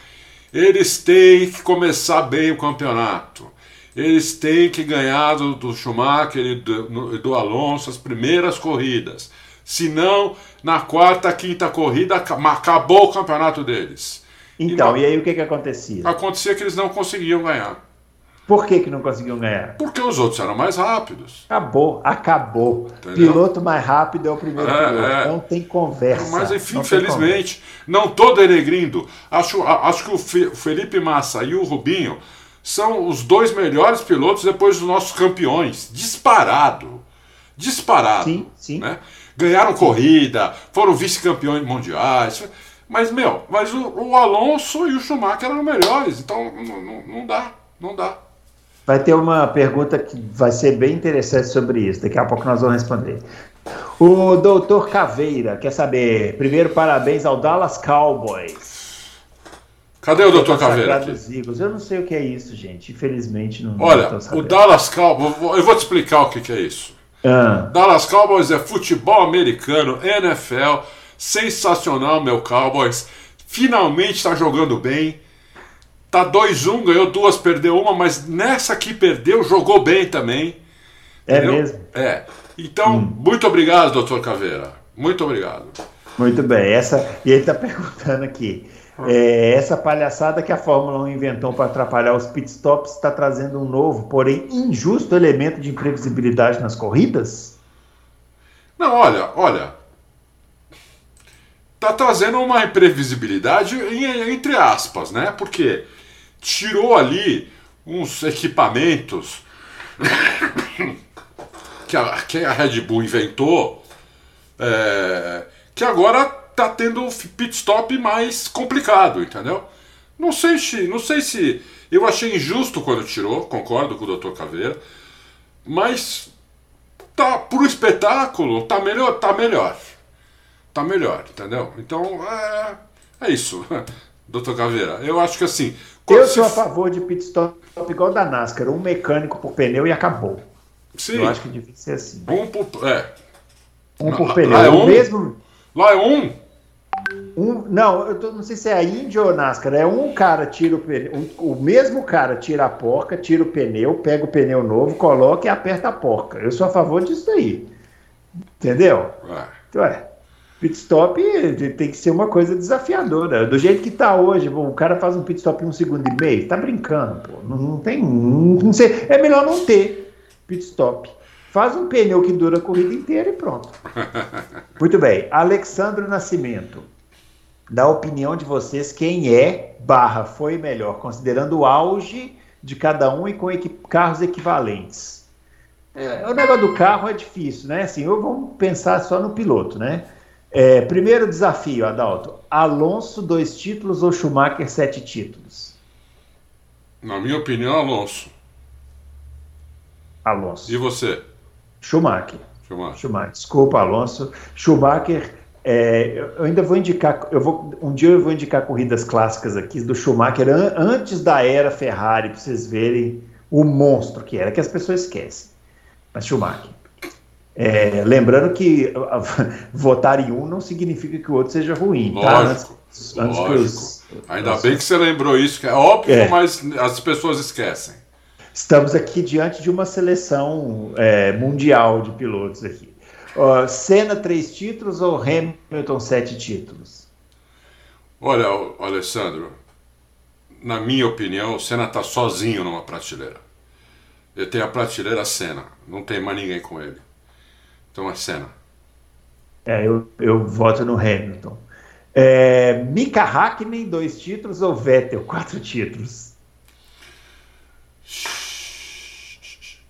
Eles têm que começar bem o campeonato eles têm que ganhar do, do Schumacher e do, do, Alonso as primeiras corridas. Senão, na quarta, quinta corrida, acabou o campeonato deles. Então, e, não, e aí o que, que acontecia? Acontecia que eles não conseguiam ganhar. Por que, que não conseguiam ganhar? Porque os outros eram mais rápidos. Acabou, acabou. Entendeu? Piloto mais rápido é o primeiro é, piloto. É. Não tem conversa. Mas enfim, infelizmente, não estou denegrindo. Acho, acho que o Felipe Massa e o Rubinho são os dois melhores pilotos depois dos nossos campeões. Disparado. Disparado. Sim, sim. Né? Ganharam corrida, foram vice-campeões mundiais. Mas, meu, mas o, o, Alonso e o Schumacher eram melhores, então não, não, não dá, não dá. Vai ter uma pergunta que vai ser bem interessante sobre isso, daqui a pouco nós vamos responder. O doutor Caveira quer saber, primeiro parabéns ao Dallas Cowboys. Cadê o Dr. Caveira? Eu não sei o que é isso, gente. Infelizmente não. Olha, o Dallas Cowboys. Eu vou te explicar o que, que é isso. Ah. Dallas Cowboys é futebol americano, NFL. Sensacional, meu Cowboys. Finalmente está jogando bem. Tá 2-1, ganhou duas, perdeu uma, mas nessa que perdeu, jogou bem também. É entendeu? mesmo? É. Então, hum. muito obrigado, doutor Caveira. Muito obrigado. Muito bem. Essa... E ele está perguntando aqui. É, essa palhaçada que a Fórmula 1 inventou para atrapalhar os pitstops está trazendo um novo, porém injusto elemento de imprevisibilidade nas corridas? Não, olha, olha. Tá trazendo uma imprevisibilidade entre aspas, né? Porque tirou ali uns equipamentos que a, que a Red Bull inventou, é, que agora tá tendo um pit stop mais complicado, entendeu? Não sei se, não sei se eu achei injusto quando tirou, concordo com o Dr. Caveira, mas tá pro espetáculo, tá melhor, tá melhor. Tá melhor, entendeu? Então, é, é isso. Dr. Caveira, eu acho que assim, eu sou a favor de pit stop igual da NASCAR, um mecânico por pneu e acabou. Sim. Eu acho que devia ser assim. Um por, é. Um por pneu. Lá é um? mesmo... Lá é um? Um, não, eu tô, não sei se é a Índia ou NASCAR. É um cara tira o pneu, um, o mesmo cara tira a porca, tira o pneu, pega o pneu novo, coloca e aperta a porca. Eu sou a favor disso aí. Entendeu? É. Então é. Pit stop tem que ser uma coisa desafiadora. Do jeito que está hoje, o cara faz um pit stop em um segundo e meio, tá brincando, pô. Não, não tem. Não, não sei, é melhor não ter pit stop. Faz um pneu que dura a corrida inteira e pronto. Muito bem. Alexandre Nascimento. Da opinião de vocês, quem é barra foi melhor, considerando o auge de cada um e com carros equivalentes? É, o negócio do carro é difícil, né? Assim, vamos pensar só no piloto, né? É, primeiro desafio, Adalto. Alonso, dois títulos ou Schumacher, sete títulos? Na minha opinião, Alonso. Alonso. E você? Schumacher. Schumacher. Schumacher. Desculpa, Alonso. Schumacher, é, eu ainda vou indicar, eu vou, um dia eu vou indicar corridas clássicas aqui do Schumacher an, antes da era Ferrari, para vocês verem o monstro que era, que as pessoas esquecem. Mas Schumacher. É, lembrando que votar em um não significa que o outro seja ruim. Lógico, tá? Antes, antes lógico. Os, Ainda os... bem que você lembrou isso, que é óbvio, é. mas as pessoas esquecem. Estamos aqui diante de uma seleção é, mundial de pilotos aqui. Uh, Senna, três títulos ou Hamilton, sete títulos? Olha, Alessandro, na minha opinião, o Senna está sozinho numa prateleira. Ele tem a prateleira Senna, não tem mais ninguém com ele. Então, a cena. É, eu, eu voto no Hamilton. É, Mika Hakkinen, dois títulos, ou Vettel, quatro títulos?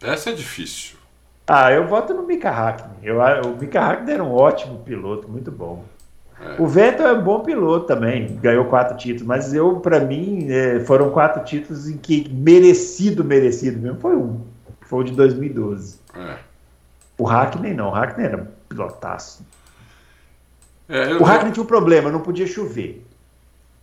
Essa é difícil. Ah, eu voto no Mika Hakkinen. Eu, o Mika Hakkinen era um ótimo piloto, muito bom. É. O Vettel é um bom piloto também, ganhou quatro títulos, mas eu, para mim, é, foram quatro títulos em que merecido, merecido mesmo, foi um. Foi o de 2012. É. O Hackney não, o Hackney era um pilotaço. É. O Hackney tinha um problema, não podia chover.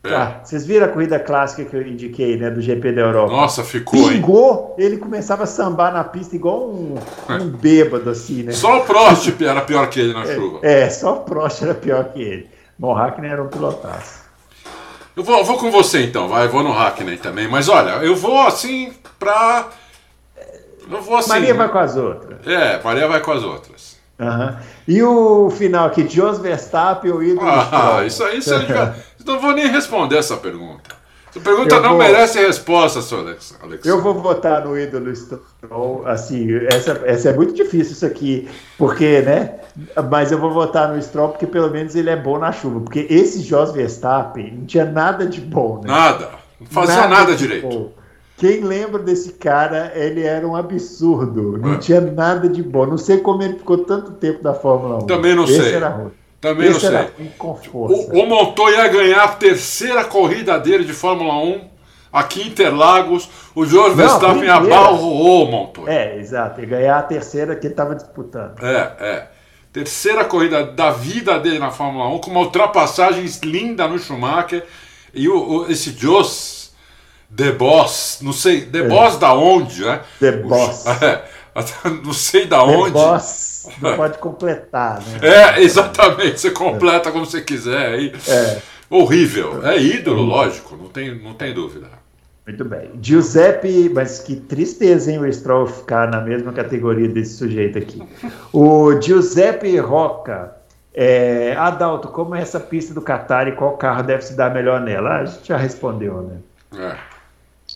É. Tá, vocês viram a corrida clássica que eu indiquei, né, do GP da Europa? Nossa, ficou, Pingou, hein? ele começava a sambar na pista igual um, um bêbado, assim, né? Só o Prost era pior que ele na é, chuva. É, só o Prost era pior que ele. Bom, o Hackney era um pilotaço. Eu vou, vou com você então, vai, eu vou no Hackney também. Mas olha, eu vou assim pra não vou assim. Maria vai com as outras. É, Maria vai com as outras. Uhum. E o final aqui, Jos Verstappen ou ídolo Ah, isso aí você não vou nem responder essa pergunta. Essa pergunta eu não vou... merece resposta, senhor Alex. Eu vou votar no ídolo Stroll. Assim, essa, essa é muito difícil isso aqui, porque, né? Mas eu vou votar no Stroll porque pelo menos ele é bom na chuva. Porque esse Jos Verstappen não tinha nada de bom, né? Nada. Não fazia nada, nada direito. Bom. Quem lembra desse cara, ele era um absurdo. Não é. tinha nada de bom. Não sei como ele ficou tanto tempo na Fórmula 1. Também não Esse sei. Era ruim. Também Esse não sei. O, o Montoya ia ganhar a terceira corrida dele de Fórmula 1 aqui em Interlagos. O George Verstappen abalroou o Montoya. É, exato. E ganhar a terceira que ele estava disputando. É, é. Terceira corrida da vida dele na Fórmula 1, com uma ultrapassagem linda no Schumacher. E o, o esse Joss The Boss, não sei, The é. Boss da onde, né? The Boss. É, não sei da onde. Boss não pode completar, né? É, exatamente, você completa como você quiser aí. É. Horrível. É ídolo, lógico, não tem, não tem dúvida. Muito bem. Giuseppe, mas que tristeza, hein, o Stroll ficar na mesma categoria desse sujeito aqui. O Giuseppe Roca. É, Adalto, como é essa pista do Qatar e qual carro deve se dar melhor nela? Ah, a gente já respondeu, né? É.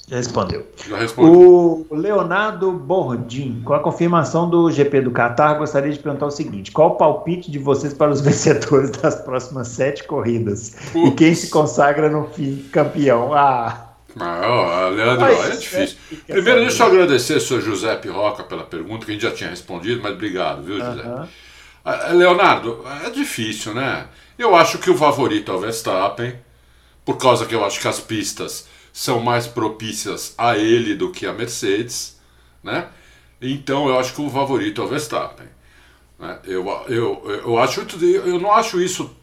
Já respondeu. Já. O Leonardo Bordim, com a confirmação do GP do Qatar, gostaria de perguntar o seguinte: qual o palpite de vocês para os vencedores das próximas sete corridas? E quem se consagra no fim campeão? Ah, Ah, ó, Leandro, é né, difícil. fica Primeiro, deixa eu agradecer ao senhor Giuseppe Roca pela pergunta, que a gente já tinha respondido, mas obrigado, viu, Giuseppe? aham. Ah, Leonardo, é difícil, né? Eu acho que o favorito é o Verstappen, por causa que eu acho que as pistas são mais propícias a ele do que a Mercedes, né? Então eu acho que o favorito é o Verstappen. né? Eu, eu, eu, acho, eu não acho isso,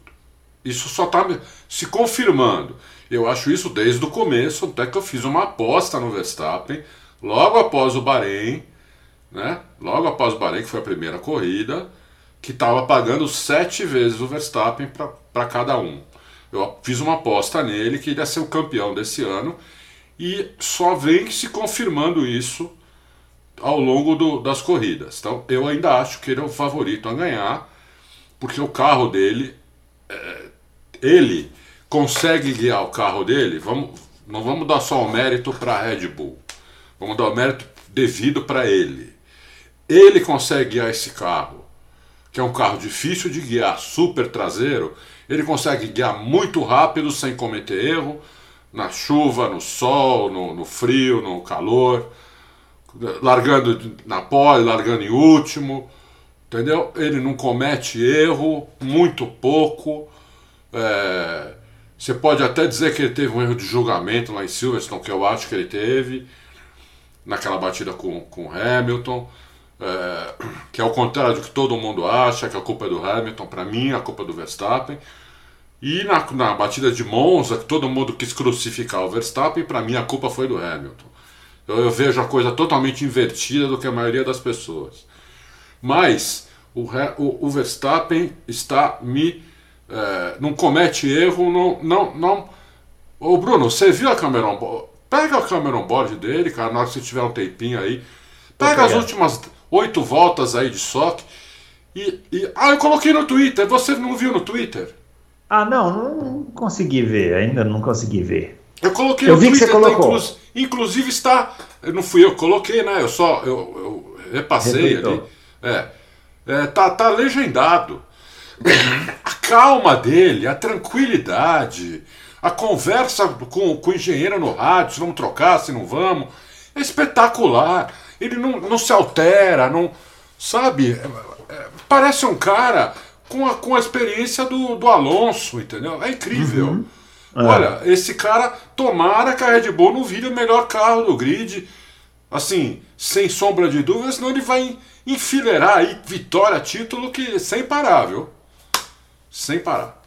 isso só está se confirmando. Eu acho isso desde o começo, até que eu fiz uma aposta no Verstappen, logo após o Bahrein, né? Logo após o Bahrein, que foi a primeira corrida, que estava pagando sete vezes o Verstappen para cada um. Eu fiz uma aposta nele que ele ia ser o campeão desse ano e só vem se confirmando isso ao longo do- das corridas. Então eu ainda acho que ele é o favorito a ganhar, porque o carro dele, é, ele consegue guiar o carro dele. Vamos, não vamos dar só o mérito para a Red Bull, vamos dar o mérito devido para ele. Ele consegue guiar esse carro que é um carro difícil de guiar, super traseiro, ele consegue guiar muito rápido sem cometer erro, na chuva, no sol, no, no frio, no calor, largando na pole, largando em último, entendeu? Ele não comete erro, muito pouco. É, você pode até dizer que ele teve um erro de julgamento lá em Silverstone, que eu acho que ele teve, naquela batida com, com Hamilton é, que é o contrário do que todo mundo acha, que a culpa é do Hamilton, para mim a culpa é do Verstappen. E na, na batida de Monza, que todo mundo quis crucificar o Verstappen, para mim a culpa foi do Hamilton. Eu, eu vejo a coisa totalmente invertida do que a maioria das pessoas. Mas o, o, o Verstappen está me. é, não comete erro, não. não, não Ô Bruno, você viu a Cameron Board? Pega a Cameron Board dele, cara, na hora que você tiver um tempinho aí. Pega as últimas oito voltas aí de soque. E, e- Ah, eu coloquei no Twitter. Você não viu no Twitter? Ah, não, não consegui ver, ainda não consegui ver. Eu coloquei Eu no vi que Twitter. você colocou. tá, inclu- inclusive está. Não fui eu que coloquei, né? Eu só. Eu, eu repassei ali. É. É, tá, tá legendado. A calma dele, a tranquilidade, a conversa com, com o engenheiro no rádio, se vamos trocar, se não vamos, é espetacular. Ele não, não se altera, não. Sabe? É- é- parece um cara com a, com a experiência do, do Alonso, entendeu? É incrível. Olha, esse cara, tomara que a Red Bull não vire o melhor carro do grid, assim, sem sombra de dúvida, senão ele vai enfileirar aí vitória, título, que sem parar, viu? Sem parar.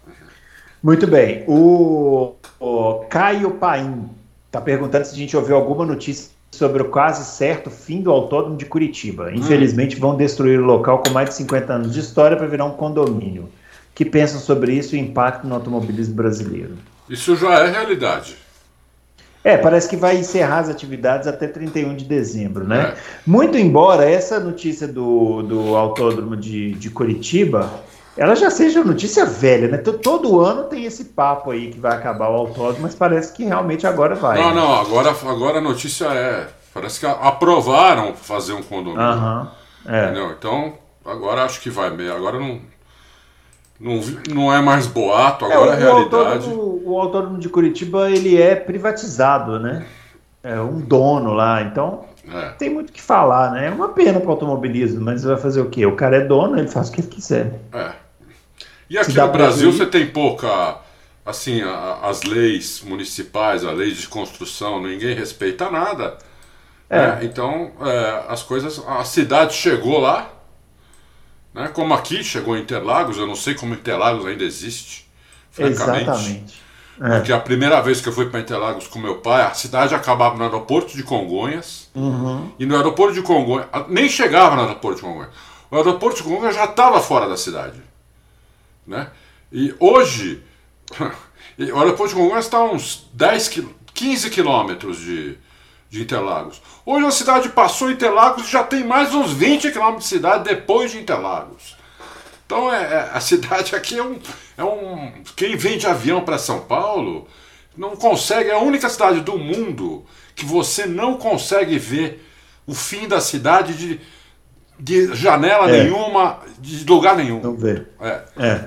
Muito bem. O, o Caio Paim está perguntando se a gente ouviu alguma notícia sobre o quase certo fim do autódromo de Curitiba. Infelizmente, vão destruir o local com mais de 50 anos de história para virar um condomínio. Que pensam sobre isso e o impacto no automobilismo brasileiro? Isso já é realidade. É, parece que vai encerrar as atividades até 31 de dezembro, né? É. Muito embora essa notícia do, do autódromo de, de Curitiba, ela já seja notícia velha, né? To- Todo ano tem esse papo aí que vai acabar o autódromo, mas parece que realmente agora vai. Não, não, agora, agora a notícia é. Parece que aprovaram fazer um condomínio. Aham. É. Entendeu? Então, agora acho que vai mesmo. Agora não. Não, não é mais boato, É, agora é, o, realidade. autódromo, o autódromo de Curitiba ele é privatizado, né? É um dono lá, então É. tem muito o que falar, né? É uma pena para o automobilismo, mas vai fazer o quê? O cara é dono, ele faz o que ele quiser. É. E aqui no Brasil você tem pouca. Assim, a- as leis municipais, a lei de construção, ninguém respeita nada. É. né? Então, é, as coisas. A cidade chegou lá, né? como aqui chegou Interlagos, eu não sei como Interlagos ainda existe, francamente. Exatamente. É. Porque a primeira vez que eu fui para Interlagos com meu pai, a cidade acabava no aeroporto de Congonhas. Uhum. E no aeroporto de Congonhas, nem chegava no aeroporto de Congonhas. O aeroporto de Congonhas já estava fora da cidade. Né? E hoje, e o aeroporto de Congonhas está a uns 10, quil- 15 quilômetros de, de Interlagos. Hoje a cidade passou Interlagos e já tem mais uns 20 quilômetros de cidade depois de Interlagos. Então é, é, a cidade aqui é um, é um. Quem vem de avião para São Paulo não consegue. É a única cidade do mundo que você não consegue ver o fim da cidade de, de janela é. nenhuma, de lugar nenhum. Não vê. É. é.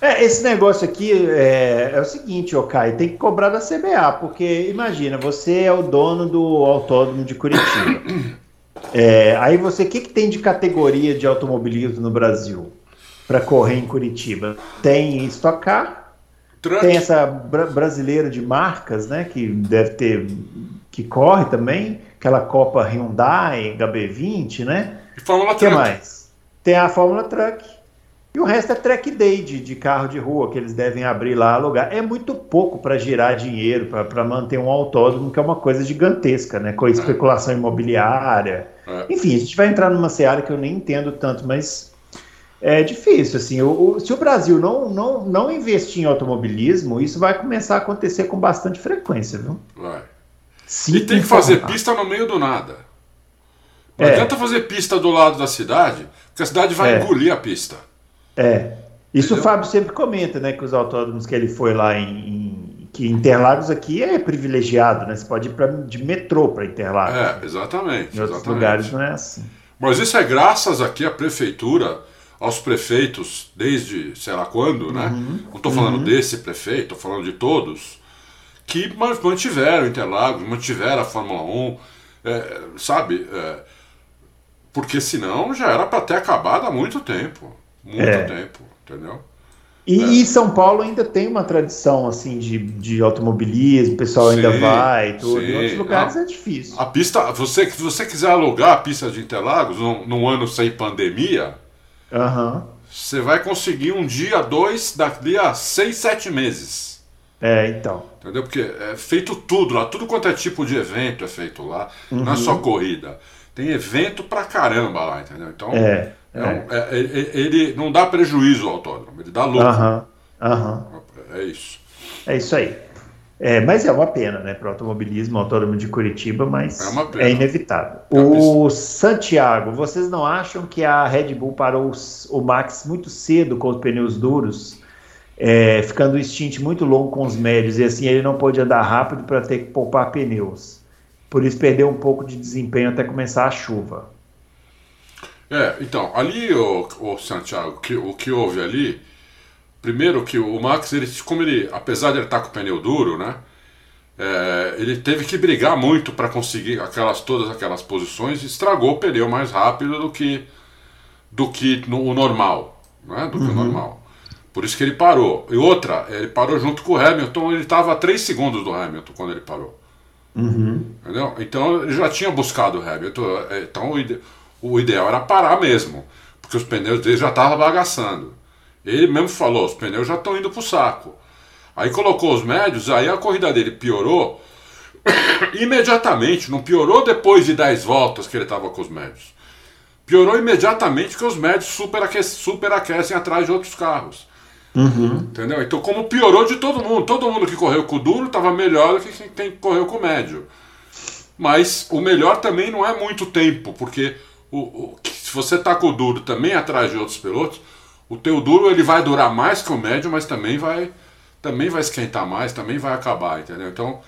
É, esse negócio aqui é, é o seguinte, Okai, tem que cobrar da CBA, porque imagina, você é o dono do autódromo de Curitiba. É, aí você, o que, que tem de categoria de automobilismo no Brasil para correr em Curitiba? Tem Stock Car, tem essa bra brasileira de marcas, né, que deve ter, que corre também, aquela Copa Hyundai, HB20, né? E Fórmula que Truck. mais? Tem a Fórmula Truck. E o resto é track day de, de carro de rua que eles devem abrir lá, alugar. É muito pouco para girar dinheiro, para manter um autódromo, que é uma coisa gigantesca, né? Com especulação é. imobiliária. É. Enfim, a gente vai entrar numa seara que eu nem entendo tanto, mas é difícil. Assim, o, o, se o Brasil não, não, não investir em automobilismo, isso vai começar a acontecer com bastante frequência, viu? Vai. e tem que fazer pista no meio do nada. Não é. adianta fazer pista do lado da cidade, porque a cidade vai é. engolir a pista. É. Isso Entendeu? o Fábio sempre comenta, né? Que os autódromos que ele foi lá em, em que Interlagos aqui é privilegiado, né? Você pode ir pra, de metrô para Interlagos. É, exatamente. Em outros exatamente. lugares não é assim. Mas isso é graças aqui à prefeitura, aos prefeitos, desde sei lá quando, né? Uhum, não estou falando uhum. desse prefeito, estou falando de todos, que mantiveram Interlagos, mantiveram a Fórmula 1, é, sabe? É, porque senão já era para ter acabado há muito tempo muito é. tempo, entendeu? E, é. e, São Paulo ainda tem uma tradição assim de, de automobilismo, o pessoal sim, ainda vai, tudo. Sim. Em outros lugares a, é difícil. A pista, você se você quiser alugar a pista de Interlagos num, num ano sem pandemia, uhum. você vai conseguir um dia, dois, daqui a seis, sete meses. É, então. Entendeu? Porque é feito tudo lá, tudo quanto é tipo de evento é feito lá, uhum. não é só uhum. corrida. Tem evento pra caramba lá, entendeu? Então. É. É. É, é, é, ele não dá prejuízo ao autódromo, ele dá lucro. Aham, aham. É isso. É isso aí. É, mas é uma pena, né, para o automobilismo, autódromo de Curitiba, mas é, é inevitável. o Santiago, vocês não acham que a Red Bull parou o Max muito cedo com os pneus duros, é, ficando o stint muito longo com os médios, e assim ele não pôde andar rápido para ter que poupar pneus? Por isso perdeu um pouco de desempenho até começar a chuva. É, então, ali, o, o Santiago, que, o que houve ali, primeiro que o Max, ele, como ele, apesar de ele estar com o pneu duro, né, é, ele teve que brigar muito para conseguir aquelas todas aquelas posições e estragou o pneu mais rápido do que do que no, o normal, né, do uhum. que o uhum. normal. Por isso que ele parou. E outra, ele parou junto com o Hamilton, ele estava a 3 segundos do Hamilton quando ele parou. Uhum. Entendeu? Então ele já tinha buscado o Hamilton. É, então o ideal era parar mesmo, porque os pneus dele já estavam bagaçando. Ele mesmo falou: os pneus já estão indo para o saco. Aí colocou os médios, aí a corrida dele piorou imediatamente. Não piorou depois de 10 voltas que ele estava com os médios. Piorou imediatamente porque os médios superaquecem, superaquecem atrás de outros carros. Uhum. Entendeu? Então, como piorou de todo mundo, todo mundo que correu com o duro estava melhor do que quem correu com o médio. Mas o melhor também não é muito tempo, porque o, o, se você tá com o duro também atrás de outros pilotos, o teu duro ele vai durar mais que o médio, mas também vai também vai esquentar mais, também vai acabar, entendeu? Então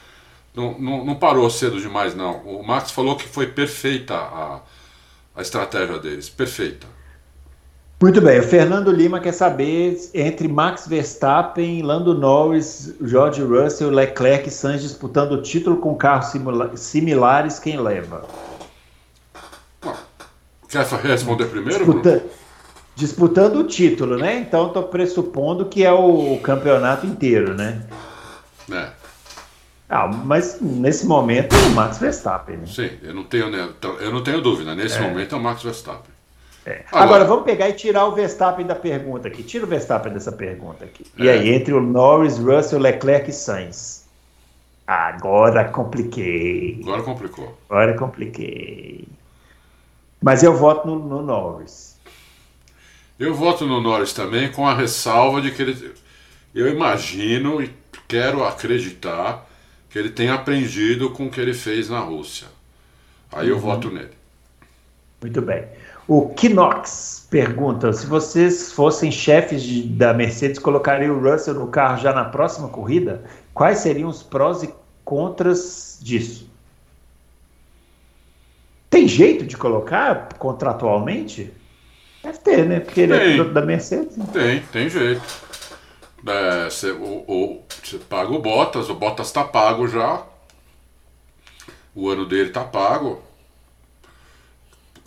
não, não, não parou cedo demais não. O Max falou que foi perfeita a, a estratégia deles, perfeita. Muito bem, o Fernando Lima quer saber entre Max Verstappen, Lando Norris, George Russell, Leclerc e Sainz disputando o título com carros similares, quem leva? Quer responder primeiro? Disputa... Disputando o título, né? Então estou pressupondo que é o campeonato inteiro, né? É. Ah, mas nesse momento é o Max Verstappen, né? Sim, eu não tenho, então, eu não tenho dúvida. Nesse é. momento é o Max Verstappen. É. Agora, Agora, vamos pegar e tirar o Verstappen da pergunta aqui. Tira o Verstappen dessa pergunta aqui. E é. aí, entre o Norris, Russell, Leclerc e Sainz. Agora compliquei. Agora complicou. Agora compliquei. Mas eu voto no, no Norris. Eu voto no Norris também, com a ressalva de que ele. Eu imagino e quero acreditar que ele tenha aprendido com o que ele fez na Rússia. Aí uhum. eu voto nele. Muito bem. O Kinox pergunta: se vocês fossem chefes de, da Mercedes, colocariam o Russell no carro já na próxima corrida? Quais seriam os prós e contras disso? Tem jeito de colocar contratualmente? Deve ter, né? Porque ele é da Mercedes. Né? Tem, tem jeito. É, você, você paga o Bottas, o Bottas tá pago já. O ano dele tá pago.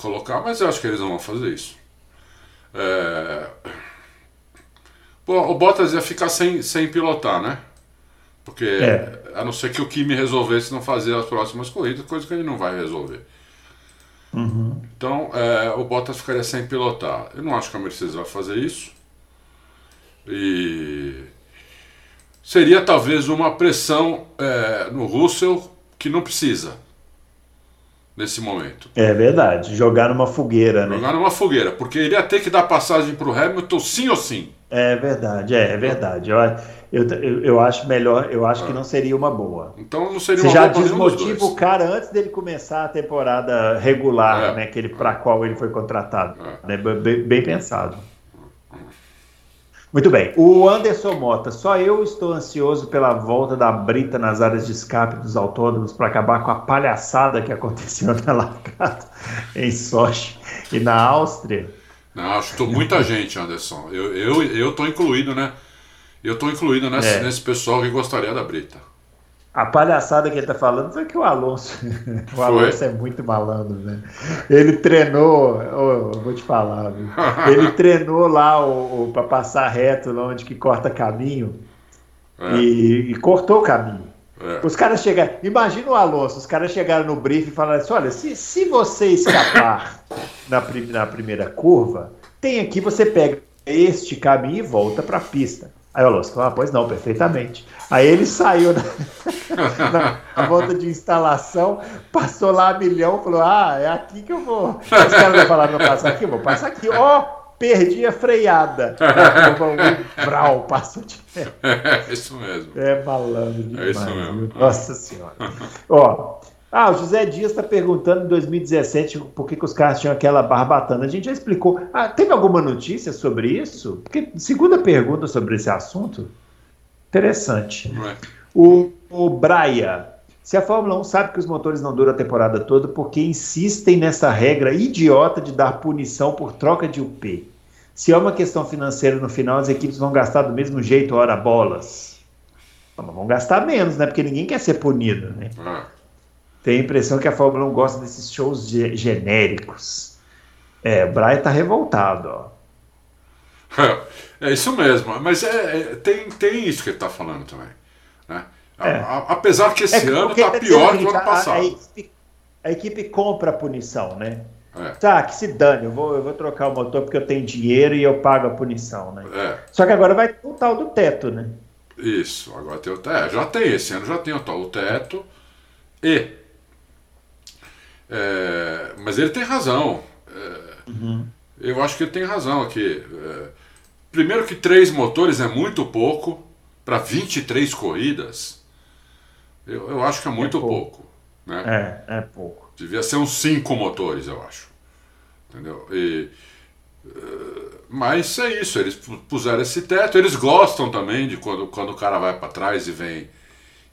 Colocar, mas eu acho que eles não vão fazer isso. É... Pô, o Bottas ia ficar sem, sem pilotar, né? Porque é. a não ser que o Kimi resolvesse não fazer as próximas corridas, coisa que ele não vai resolver. Uhum. Então, é, o Bottas ficaria sem pilotar. Eu não acho que a Mercedes vai fazer isso. E seria talvez uma pressão é, no Russell que não precisa nesse momento. É verdade, jogar numa fogueira, né? Jogar numa fogueira, porque ele ia ter que dar passagem para o Hamilton sim ou sim. É verdade, é, é verdade. Eu, eu, eu, acho melhor, eu acho é. que não seria uma boa. Então não seria Você uma já desmotiva o cara antes dele começar a temporada regular, é. né? Aquele para qual ele foi contratado. É. Né, bem, bem pensado. Muito bem. O Anderson Mota, só eu estou ansioso pela volta da Brita nas áreas de escape dos autônomos para acabar com a palhaçada que aconteceu na largada em Sochi e na Áustria. Não, acho que muita gente, Anderson. Eu, eu, eu tô incluído, né? Eu tô incluído nesse, é. nesse pessoal que gostaria da Brita. A palhaçada que ele tá falando foi que o Alonso. o foi? Alonso é muito malandro, né? Ele treinou. Oh, vou te falar, viu? Ele treinou lá o, o para passar reto onde que corta caminho. É. E, e, cortou o caminho. É. Os caras chegaram. Imagina o Alonso, os caras chegaram no briefing e falaram assim: olha, se, se você escapar na, na primeira curva, tem aqui, você pega este caminho e volta para a pista. Aí o Alonso falou, ah, pois não, perfeitamente. Aí ele saiu na, na, volta de instalação, passou lá a milhão, falou, ah, é aqui que eu vou. Os caras não falaram pra passar aqui, eu vou passar aqui. Ó, oh, perdi a freada. Brau, passou de É isso mesmo. É malandro demais. É isso mesmo. Nossa senhora. Ó, ah, o José Dias está perguntando em 2017 por que, que, os caras tinham aquela barbatana. A gente já explicou. Ah, teve alguma notícia sobre isso? Porque, segunda pergunta sobre esse assunto. Interessante. O, o Braia. Se a Fórmula 1 sabe que os motores não duram a temporada toda, por que insistem nessa regra idiota de dar punição por troca de UP? Se é uma questão financeira no final, as equipes vão gastar do mesmo jeito, hora bolas. Não, vão gastar menos, né? Porque ninguém quer ser punido, né? É. Tem a impressão que a Fórmula 1 gosta desses shows ge genéricos. É, o Brian tá revoltado, ó. É isso mesmo, mas é, é, tem, tem isso que ele tá falando também. Né? É. A, a, apesar que esse é, ano tá pior que o ano passado. A, a, equipe, a, equipe, compra a punição, né? É. Tá, que se dane, eu vou, eu vou trocar o motor porque eu tenho dinheiro e eu pago a punição, né? É. Só que agora vai ter o tal do teto, né? Isso, agora tem o teto. É, já tem, esse ano já tem o tal o teto. E é, mas ele tem razão. É, uhum. Eu acho que ele tem razão aqui. É, primeiro que três motores é muito pouco para 23 corridas. Eu, eu acho que é muito é pouco. pouco. né? É, é pouco. Devia ser uns cinco motores, eu acho. Entendeu? E, é, mas é isso, eles puseram esse teto. Eles gostam também de quando, quando o cara vai para trás e vem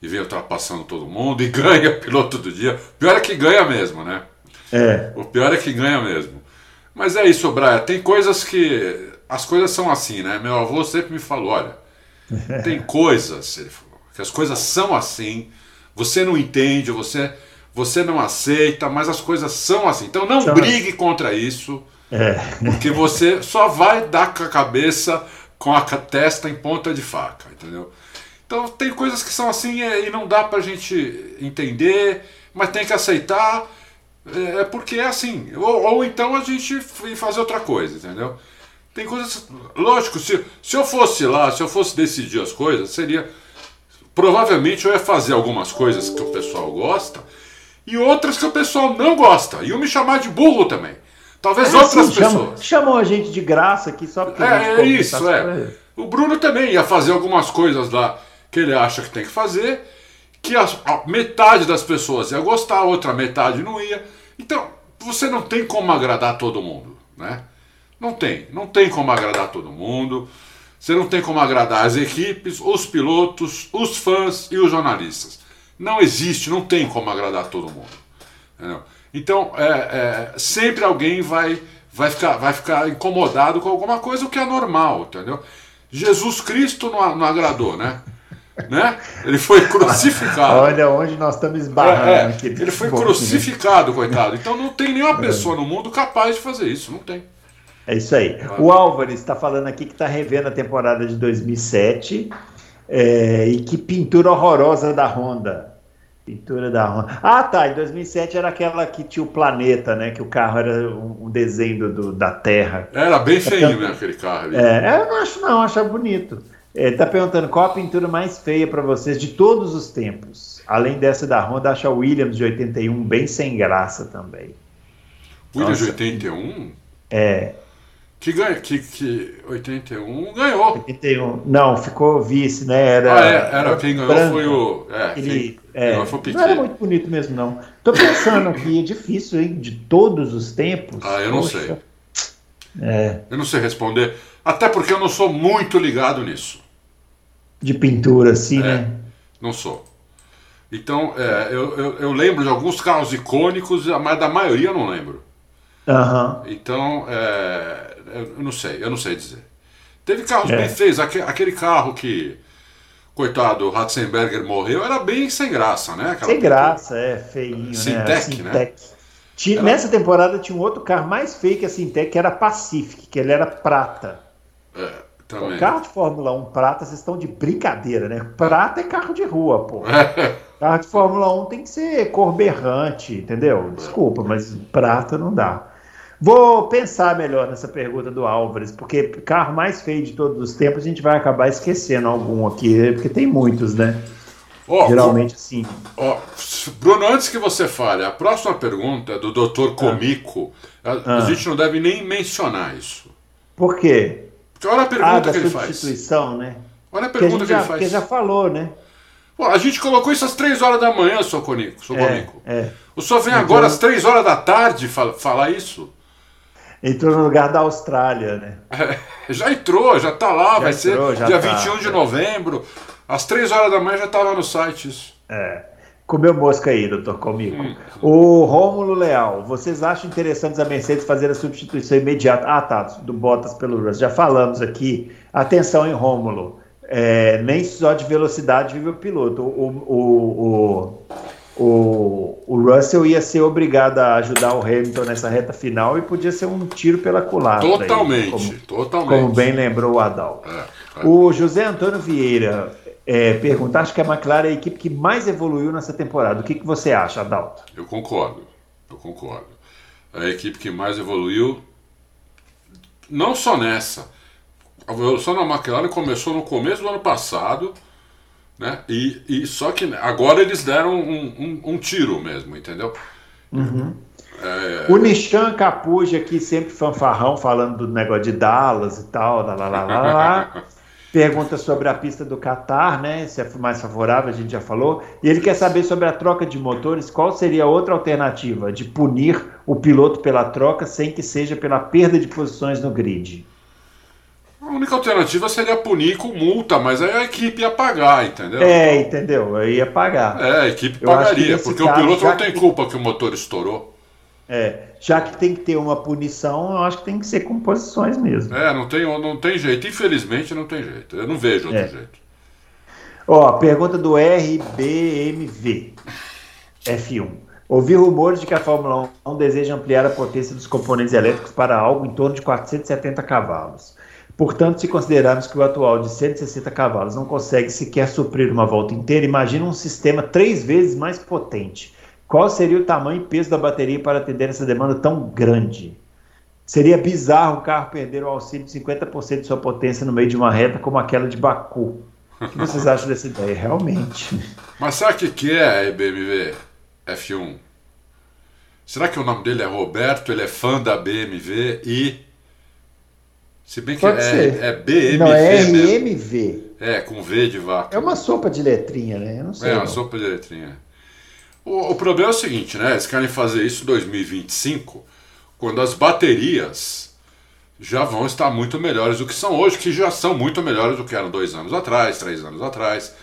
e vem ultrapassando todo mundo e ganha piloto do dia. O pior é que ganha mesmo, né? É. O pior é que ganha mesmo. Mas é isso, Braia. Tem coisas que. As coisas são assim, né? Meu avô sempre me falou: olha, tem coisas, ele falou, que as coisas são assim, você não entende, você, você não aceita, mas as coisas são assim. Então não são brigue assim. contra isso, é. porque você só vai dar com a cabeça, com a testa em ponta de faca, entendeu? Então tem coisas que são assim e não dá pra gente entender, mas tem que aceitar, é, é porque é assim. Ou, ou então a gente fazer outra coisa, entendeu? Tem coisas. Lógico, se, se eu fosse lá, se eu fosse decidir as coisas, seria. Provavelmente eu ia fazer algumas coisas que o pessoal gosta e outras que o pessoal não gosta. E eu me chamar de burro também. Talvez é, outras sim, pessoas. Chamam, chamam, a gente de graça aqui só porque. É, é isso, é. O Bruno também ia fazer algumas coisas lá que ele acha que tem que fazer, que a, a metade das pessoas ia gostar, a outra metade não ia. Então, você não tem como agradar todo mundo, né? Não tem, não tem como agradar todo mundo. Você não tem como agradar as equipes, os pilotos, os fãs e os jornalistas. Não existe, não tem como agradar todo mundo. Entendeu? Então, é, é, sempre alguém vai, vai, ficar, vai ficar incomodado com alguma coisa, o que é normal, entendeu? Jesus Cristo não, não agradou, né? Né? Ele foi crucificado. Olha onde nós estamos esbarrando. É, é. Ele foi crucificado, coitado. Então não tem nenhuma pessoa no mundo capaz de fazer isso, não tem. É isso aí. O Álvares está falando aqui que está revendo a temporada de 2007 é, e que pintura horrorosa da Honda. Pintura da Honda. Ah, tá. Em 2007 era aquela que tinha o planeta, né? Que o carro era um desenho do, da Terra. Era bem feio, né? Aquele carro ali. É, eu não acho, não. Acho bonito. Ele está perguntando qual a pintura mais feia para vocês de todos os tempos. Além dessa da Honda, acho a Williams de 81 bem sem graça também. Williams de 81? É. Que ganha, que, que 81 ganhou. 81. Não, ficou vice, né? Era, ah, é, era quem ganhou branco. foi o. É, Ele, é, foi o não era muito bonito mesmo, não. Tô pensando aqui, é difícil, hein? De todos os tempos. Ah, eu não Poxa. sei. É. Eu não sei responder. Até porque eu não sou muito ligado nisso. De pintura, assim, é, né? Não sou. Então, é, eu, eu, eu, lembro de alguns carros icônicos, mas da maioria eu não lembro. Uhum. Então, é, eu não sei, eu não sei dizer. Teve carros é. bem feios, aquele, aquele carro que, coitado, Ratzenberger morreu, era bem sem graça, né? Aquela sem graça, é, feinho, Sintec, né? né? Tinha, era... Nessa temporada tinha um outro carro mais feio que a Sintec, que era Pacific, que ele era prata. É, também. O carro de Fórmula 1 prata, vocês estão de brincadeira, né? Prata é carro de rua, pô. carro de Fórmula 1 tem que ser cor berrante, entendeu? Desculpa, mas prata não dá. Vou pensar melhor nessa pergunta do Álvares, porque carro mais feio de todos os tempos a gente vai acabar esquecendo algum aqui, porque tem muitos, né? Oh, Geralmente sim. Oh, Bruno, antes que você fale, a próxima pergunta é do Dr. Comico. Ah. A, a gente não deve nem mencionar isso. Por quê? Porque olha a pergunta ah, que ele faz. substituição, né? Olha a pergunta que, a que já, ele faz. Porque já falou, né? Pô, a gente colocou isso às 3 horas da manhã, seu Conico. Seu é, é. O senhor vem então... agora às 3 horas da tarde falar isso? Entrou no lugar da Austrália, né? É, já entrou, já tá lá, já vai entrou, ser dia tá, 21 de novembro. Às 3 horas da manhã já estava no site isso. É. Comeu mosca aí, doutor Comico. Hum. O Rômulo Leal, vocês acham interessante a Mercedes fazer a substituição imediata? Ah, tá, do Bottas pelo Russell. Já falamos aqui. Atenção, em Rômulo. É, nem só de velocidade vive o piloto. O, o, o, o, o Russell ia ser obrigado a ajudar o Hamilton nessa reta final e podia ser um tiro pela culatra. Totalmente, aí, como, totalmente. Como bem lembrou o Adal. É, é. O José Antônio Vieira é, pergunta: acho que a McLaren é a equipe que mais evoluiu nessa temporada. O que, que você acha, Adalto? Eu concordo, eu concordo. É a equipe que mais evoluiu, não só nessa. A evolução da McLaren começou no começo do ano passado né? E, e só que agora eles deram um, um, um tiro mesmo, entendeu? Uhum. É... O Nishan Capuja aqui, sempre fanfarrão, falando do negócio de Dallas e tal, lá, lá, lá, lá, lá. Pergunta sobre a pista do Qatar, né? Se é mais favorável, a gente já falou. E ele quer saber sobre a troca de motores, qual seria a outra alternativa de punir o piloto pela troca sem que seja pela perda de posições no grid? A única alternativa seria punir com multa, mas aí a equipe ia pagar, entendeu? É, entendeu? Eu ia pagar. É, a equipe eu pagaria, porque o piloto não tem que... culpa que o motor estourou. É, já que tem que ter uma punição, eu acho que tem que ser com posições mesmo. É, não tem, não tem jeito. Infelizmente não tem jeito. Eu não vejo outro é. jeito. Ó, pergunta do RBMV F1. Ouvi rumores de que a Fórmula 1 deseja ampliar a potência dos componentes elétricos para algo em torno de 470 cavalos. Portanto, se considerarmos que o atual de 160 cavalos não consegue sequer suprir uma volta inteira, imagina um sistema três vezes mais potente. Qual seria o tamanho e peso da bateria para atender essa demanda tão grande? Seria bizarro o carro perder o auxílio de 50% de sua potência no meio de uma reta como aquela de Baku. O que vocês acham dessa ideia? Realmente. Mas sabe o que é a BMW F1? Será que o nome dele é Roberto, ele é fã da BMW e se bem que Pode é, é BMV. Não, é RMV. É, com V de vaca. É uma sopa de letrinha, né? Eu não sei. É, não. uma sopa de letrinha. O, o, problema é o seguinte, né? Eles querem fazer isso em 2025, quando as baterias já vão estar muito melhores do que são hoje, que já são muito melhores do que eram dois anos atrás, três anos atrás.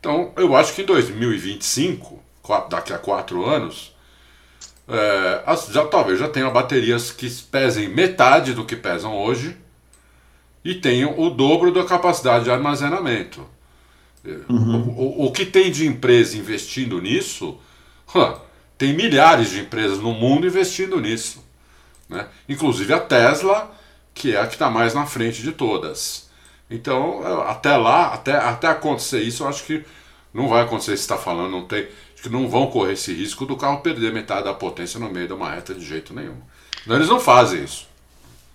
Então, eu acho que em 2025, daqui a quatro anos, é, já talvez já tenham baterias que pesem metade do que pesam hoje e tenham o dobro da capacidade de armazenamento. Uhum. O, o, o, que tem de empresa investindo nisso tem milhares de empresas no mundo investindo nisso. Né? Inclusive a Tesla, que é a que está mais na frente de todas. Então, até lá, até, até acontecer isso, eu acho que não vai acontecer isso que está falando, não tem. Acho que não vão correr esse risco do carro perder metade da potência no meio de uma reta de jeito nenhum. Não, eles não fazem isso.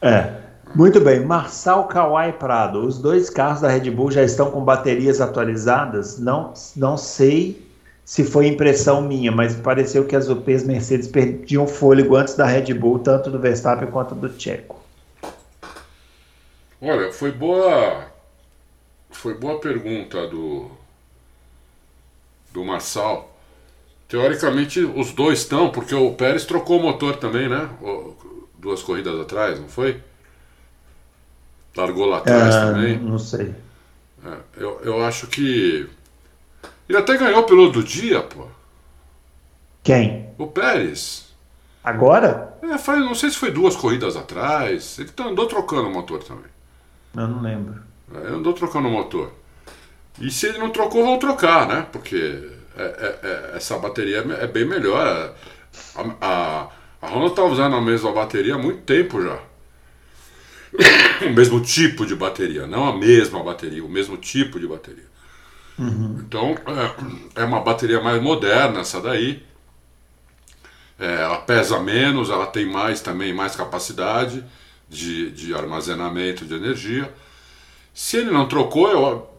É. Muito bem. Marçal Kawai Prado. Os dois carros da Red Bull já estão com baterias atualizadas? Não, não sei se foi impressão minha, mas pareceu que as UPs Mercedes perdiam fôlego antes da Red Bull, tanto do Verstappen quanto do Checo. Olha, foi boa. Foi boa pergunta do. do Marçal. Teoricamente os dois estão, porque o Pérez trocou o motor também, né? Duas corridas atrás, não foi? Largou lá atrás é, também. Não sei. É, eu, eu acho que ele até ganhou o piloto do dia, pô. Quem? O Pérez. Agora? É, foi, não sei se foi duas corridas atrás. Ele tá, andou trocando o motor também. Eu não lembro. É, ele andou trocando o motor. E se ele não trocou, vão trocar, né? Porque é, é, é essa bateria é bem melhor. A, a, a Honda tá usando a mesma bateria há muito tempo já. o mesmo tipo de bateria, não a mesma bateria, o mesmo tipo de bateria. Uhum. Então, é, é, uma bateria mais moderna essa daí. É, ela pesa menos, ela tem mais também, mais capacidade de, de armazenamento de energia. Se ele não trocou, eu,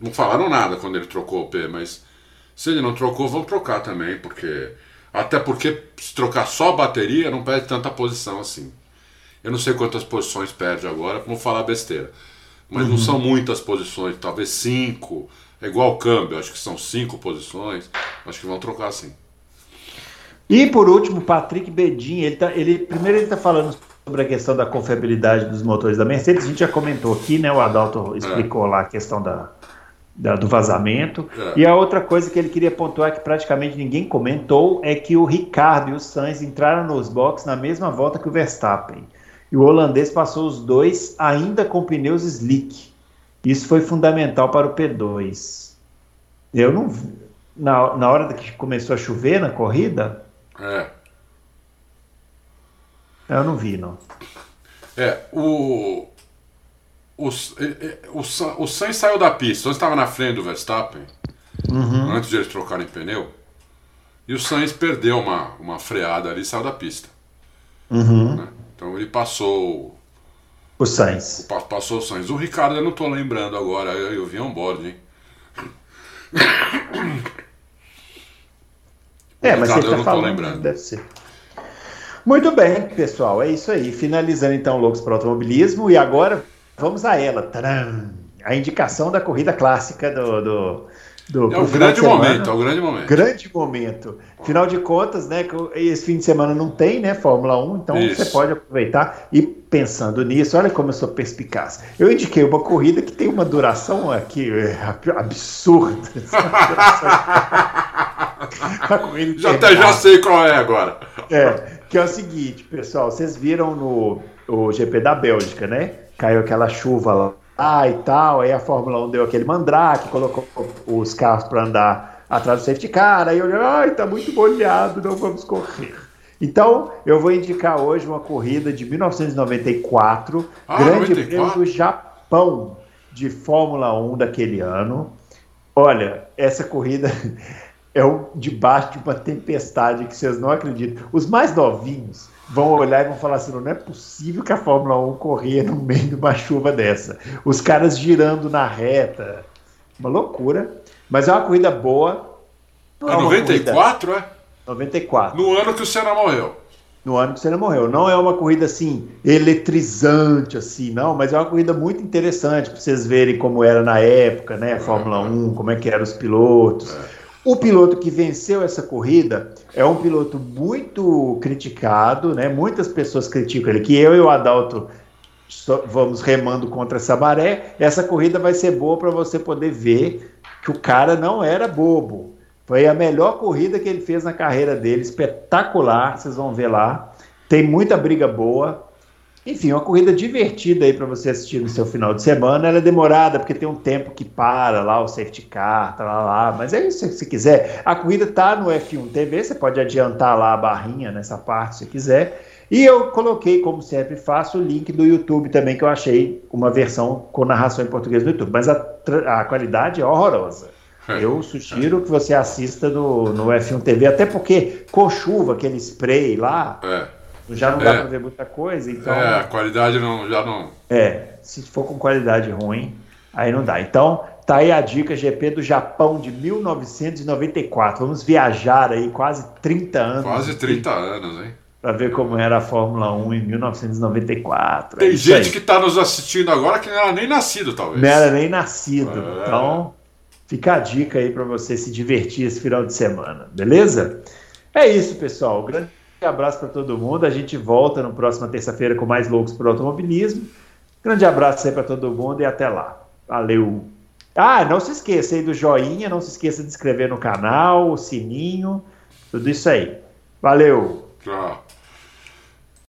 não falaram nada quando ele trocou o P, mas se ele não trocou, vão trocar também, porque até porque se trocar só a bateria não perde tanta posição assim. Eu não sei quantas posições perde agora, vou falar besteira mas uhum. não são muitas posições, talvez cinco. É igual câmbio, acho que são cinco posições. Acho que vão trocar assim. E por último, Patrick Bedin, ele, tá, ele primeiro ele está falando sobre a questão da confiabilidade dos motores da Mercedes. A gente já comentou aqui, né? O Adalto explicou é. lá a questão da, da do vazamento. É. E a outra coisa que ele queria pontuar que praticamente ninguém comentou é que o Ricardo e o Sainz entraram nos boxes na mesma volta que o Verstappen e o holandês passou os dois ainda com pneus slick. Isso foi fundamental para o P2. Eu não vi. Na, na hora que começou a chover na corrida? É. Eu não vi, não. É, o. O, o, o Sainz saiu da pista, o estava na frente do Verstappen, uhum. antes de eles trocarem pneu, e o Sainz perdeu uma, uma freada ali e saiu da pista. Uhum. Né? Então ele passou. O Sainz. Passou o Sainz. O Ricardo eu não estou lembrando agora, eu, eu vi on board, hein? É, mas Ricardo, você tá falando, lembrando. deve ser. Muito bem, pessoal, é isso aí. Finalizando então Loucos para o Automobilismo e agora vamos a ela. Tcharam! A indicação da corrida clássica do, do do, é o grande momento, é o grande momento. Grande momento. Final de contas, né? Esse fim de semana não tem, né? Fórmula 1, então Isso. você pode aproveitar. E pensando nisso, olha como eu sou perspicaz. Eu indiquei uma corrida que tem uma duração aqui é, absurda. já até já sei qual é agora. É, que é o seguinte, pessoal, vocês viram no o GP da Bélgica, né? Caiu aquela chuva lá ah, e tal. Aí a Fórmula 1 deu aquele mandrake, colocou os carros para andar atrás do safety car. Aí eu olhei, ai, tá muito molhado, não vamos correr. Então, eu vou indicar hoje uma corrida de 1994, ah, Grande Prêmio do Japão de Fórmula 1 daquele ano. Olha, essa corrida é debaixo de uma tempestade que vocês não acreditam. Os mais novinhos vão olhar e vão falar assim: não é possível que a Fórmula 1 corria no meio de uma chuva dessa. Os caras girando na reta. Uma loucura. Mas é uma corrida boa. é 94, corrida... é? 94. No ano que o Senna morreu. No ano que o Senna morreu. Não é uma corrida assim, eletrizante, assim, não, mas é uma corrida muito interessante para vocês verem como era na época, né? A Fórmula é, 1, como é que eram os pilotos. É. O piloto que venceu essa corrida é um piloto muito criticado, né? Muitas pessoas criticam ele, que eu e o Adalto vamos remando contra essa maré. Essa corrida vai ser boa para você poder ver que o cara não era bobo. Foi a melhor corrida que ele fez na carreira dele, espetacular, vocês vão ver lá. Tem muita briga boa. Enfim, uma corrida divertida aí para você assistir no seu final de semana. Ela é demorada porque tem um tempo que para lá, o safety car, tá lá, lá. Mas é isso se quiser. A corrida tá no F1 TV, você pode adiantar lá a barrinha nessa parte se quiser. E eu coloquei, como sempre faço, o link do YouTube também, que eu achei uma versão com narração em português no YouTube. Mas a, a qualidade é horrorosa. Eu sugiro que você assista no, no F1 TV, até porque com chuva, aquele spray lá. É já não dá é. para ver muita coisa, então. É, a qualidade não, já não. É, se for com qualidade ruim, aí não dá. Então, tá aí a dica GP do Japão de 1994. Vamos viajar aí quase 30 anos. Quase 30 anos, hein? Para ver como era a Fórmula 1 em 1994. Tem é gente aí. que está nos assistindo agora que não era nem nascido, talvez. Não era nem nascido. É. Então, fica a dica aí para você se divertir esse final de semana, beleza? É isso, pessoal. Grande abraço para todo mundo. A gente volta na próxima terça-feira com mais Loucos por Automobilismo. Grande abraço aí para todo mundo e até lá. Valeu! Ah, não se esqueça aí do joinha, não se esqueça de inscrever no canal, o sininho, tudo isso aí. Valeu! Tchau!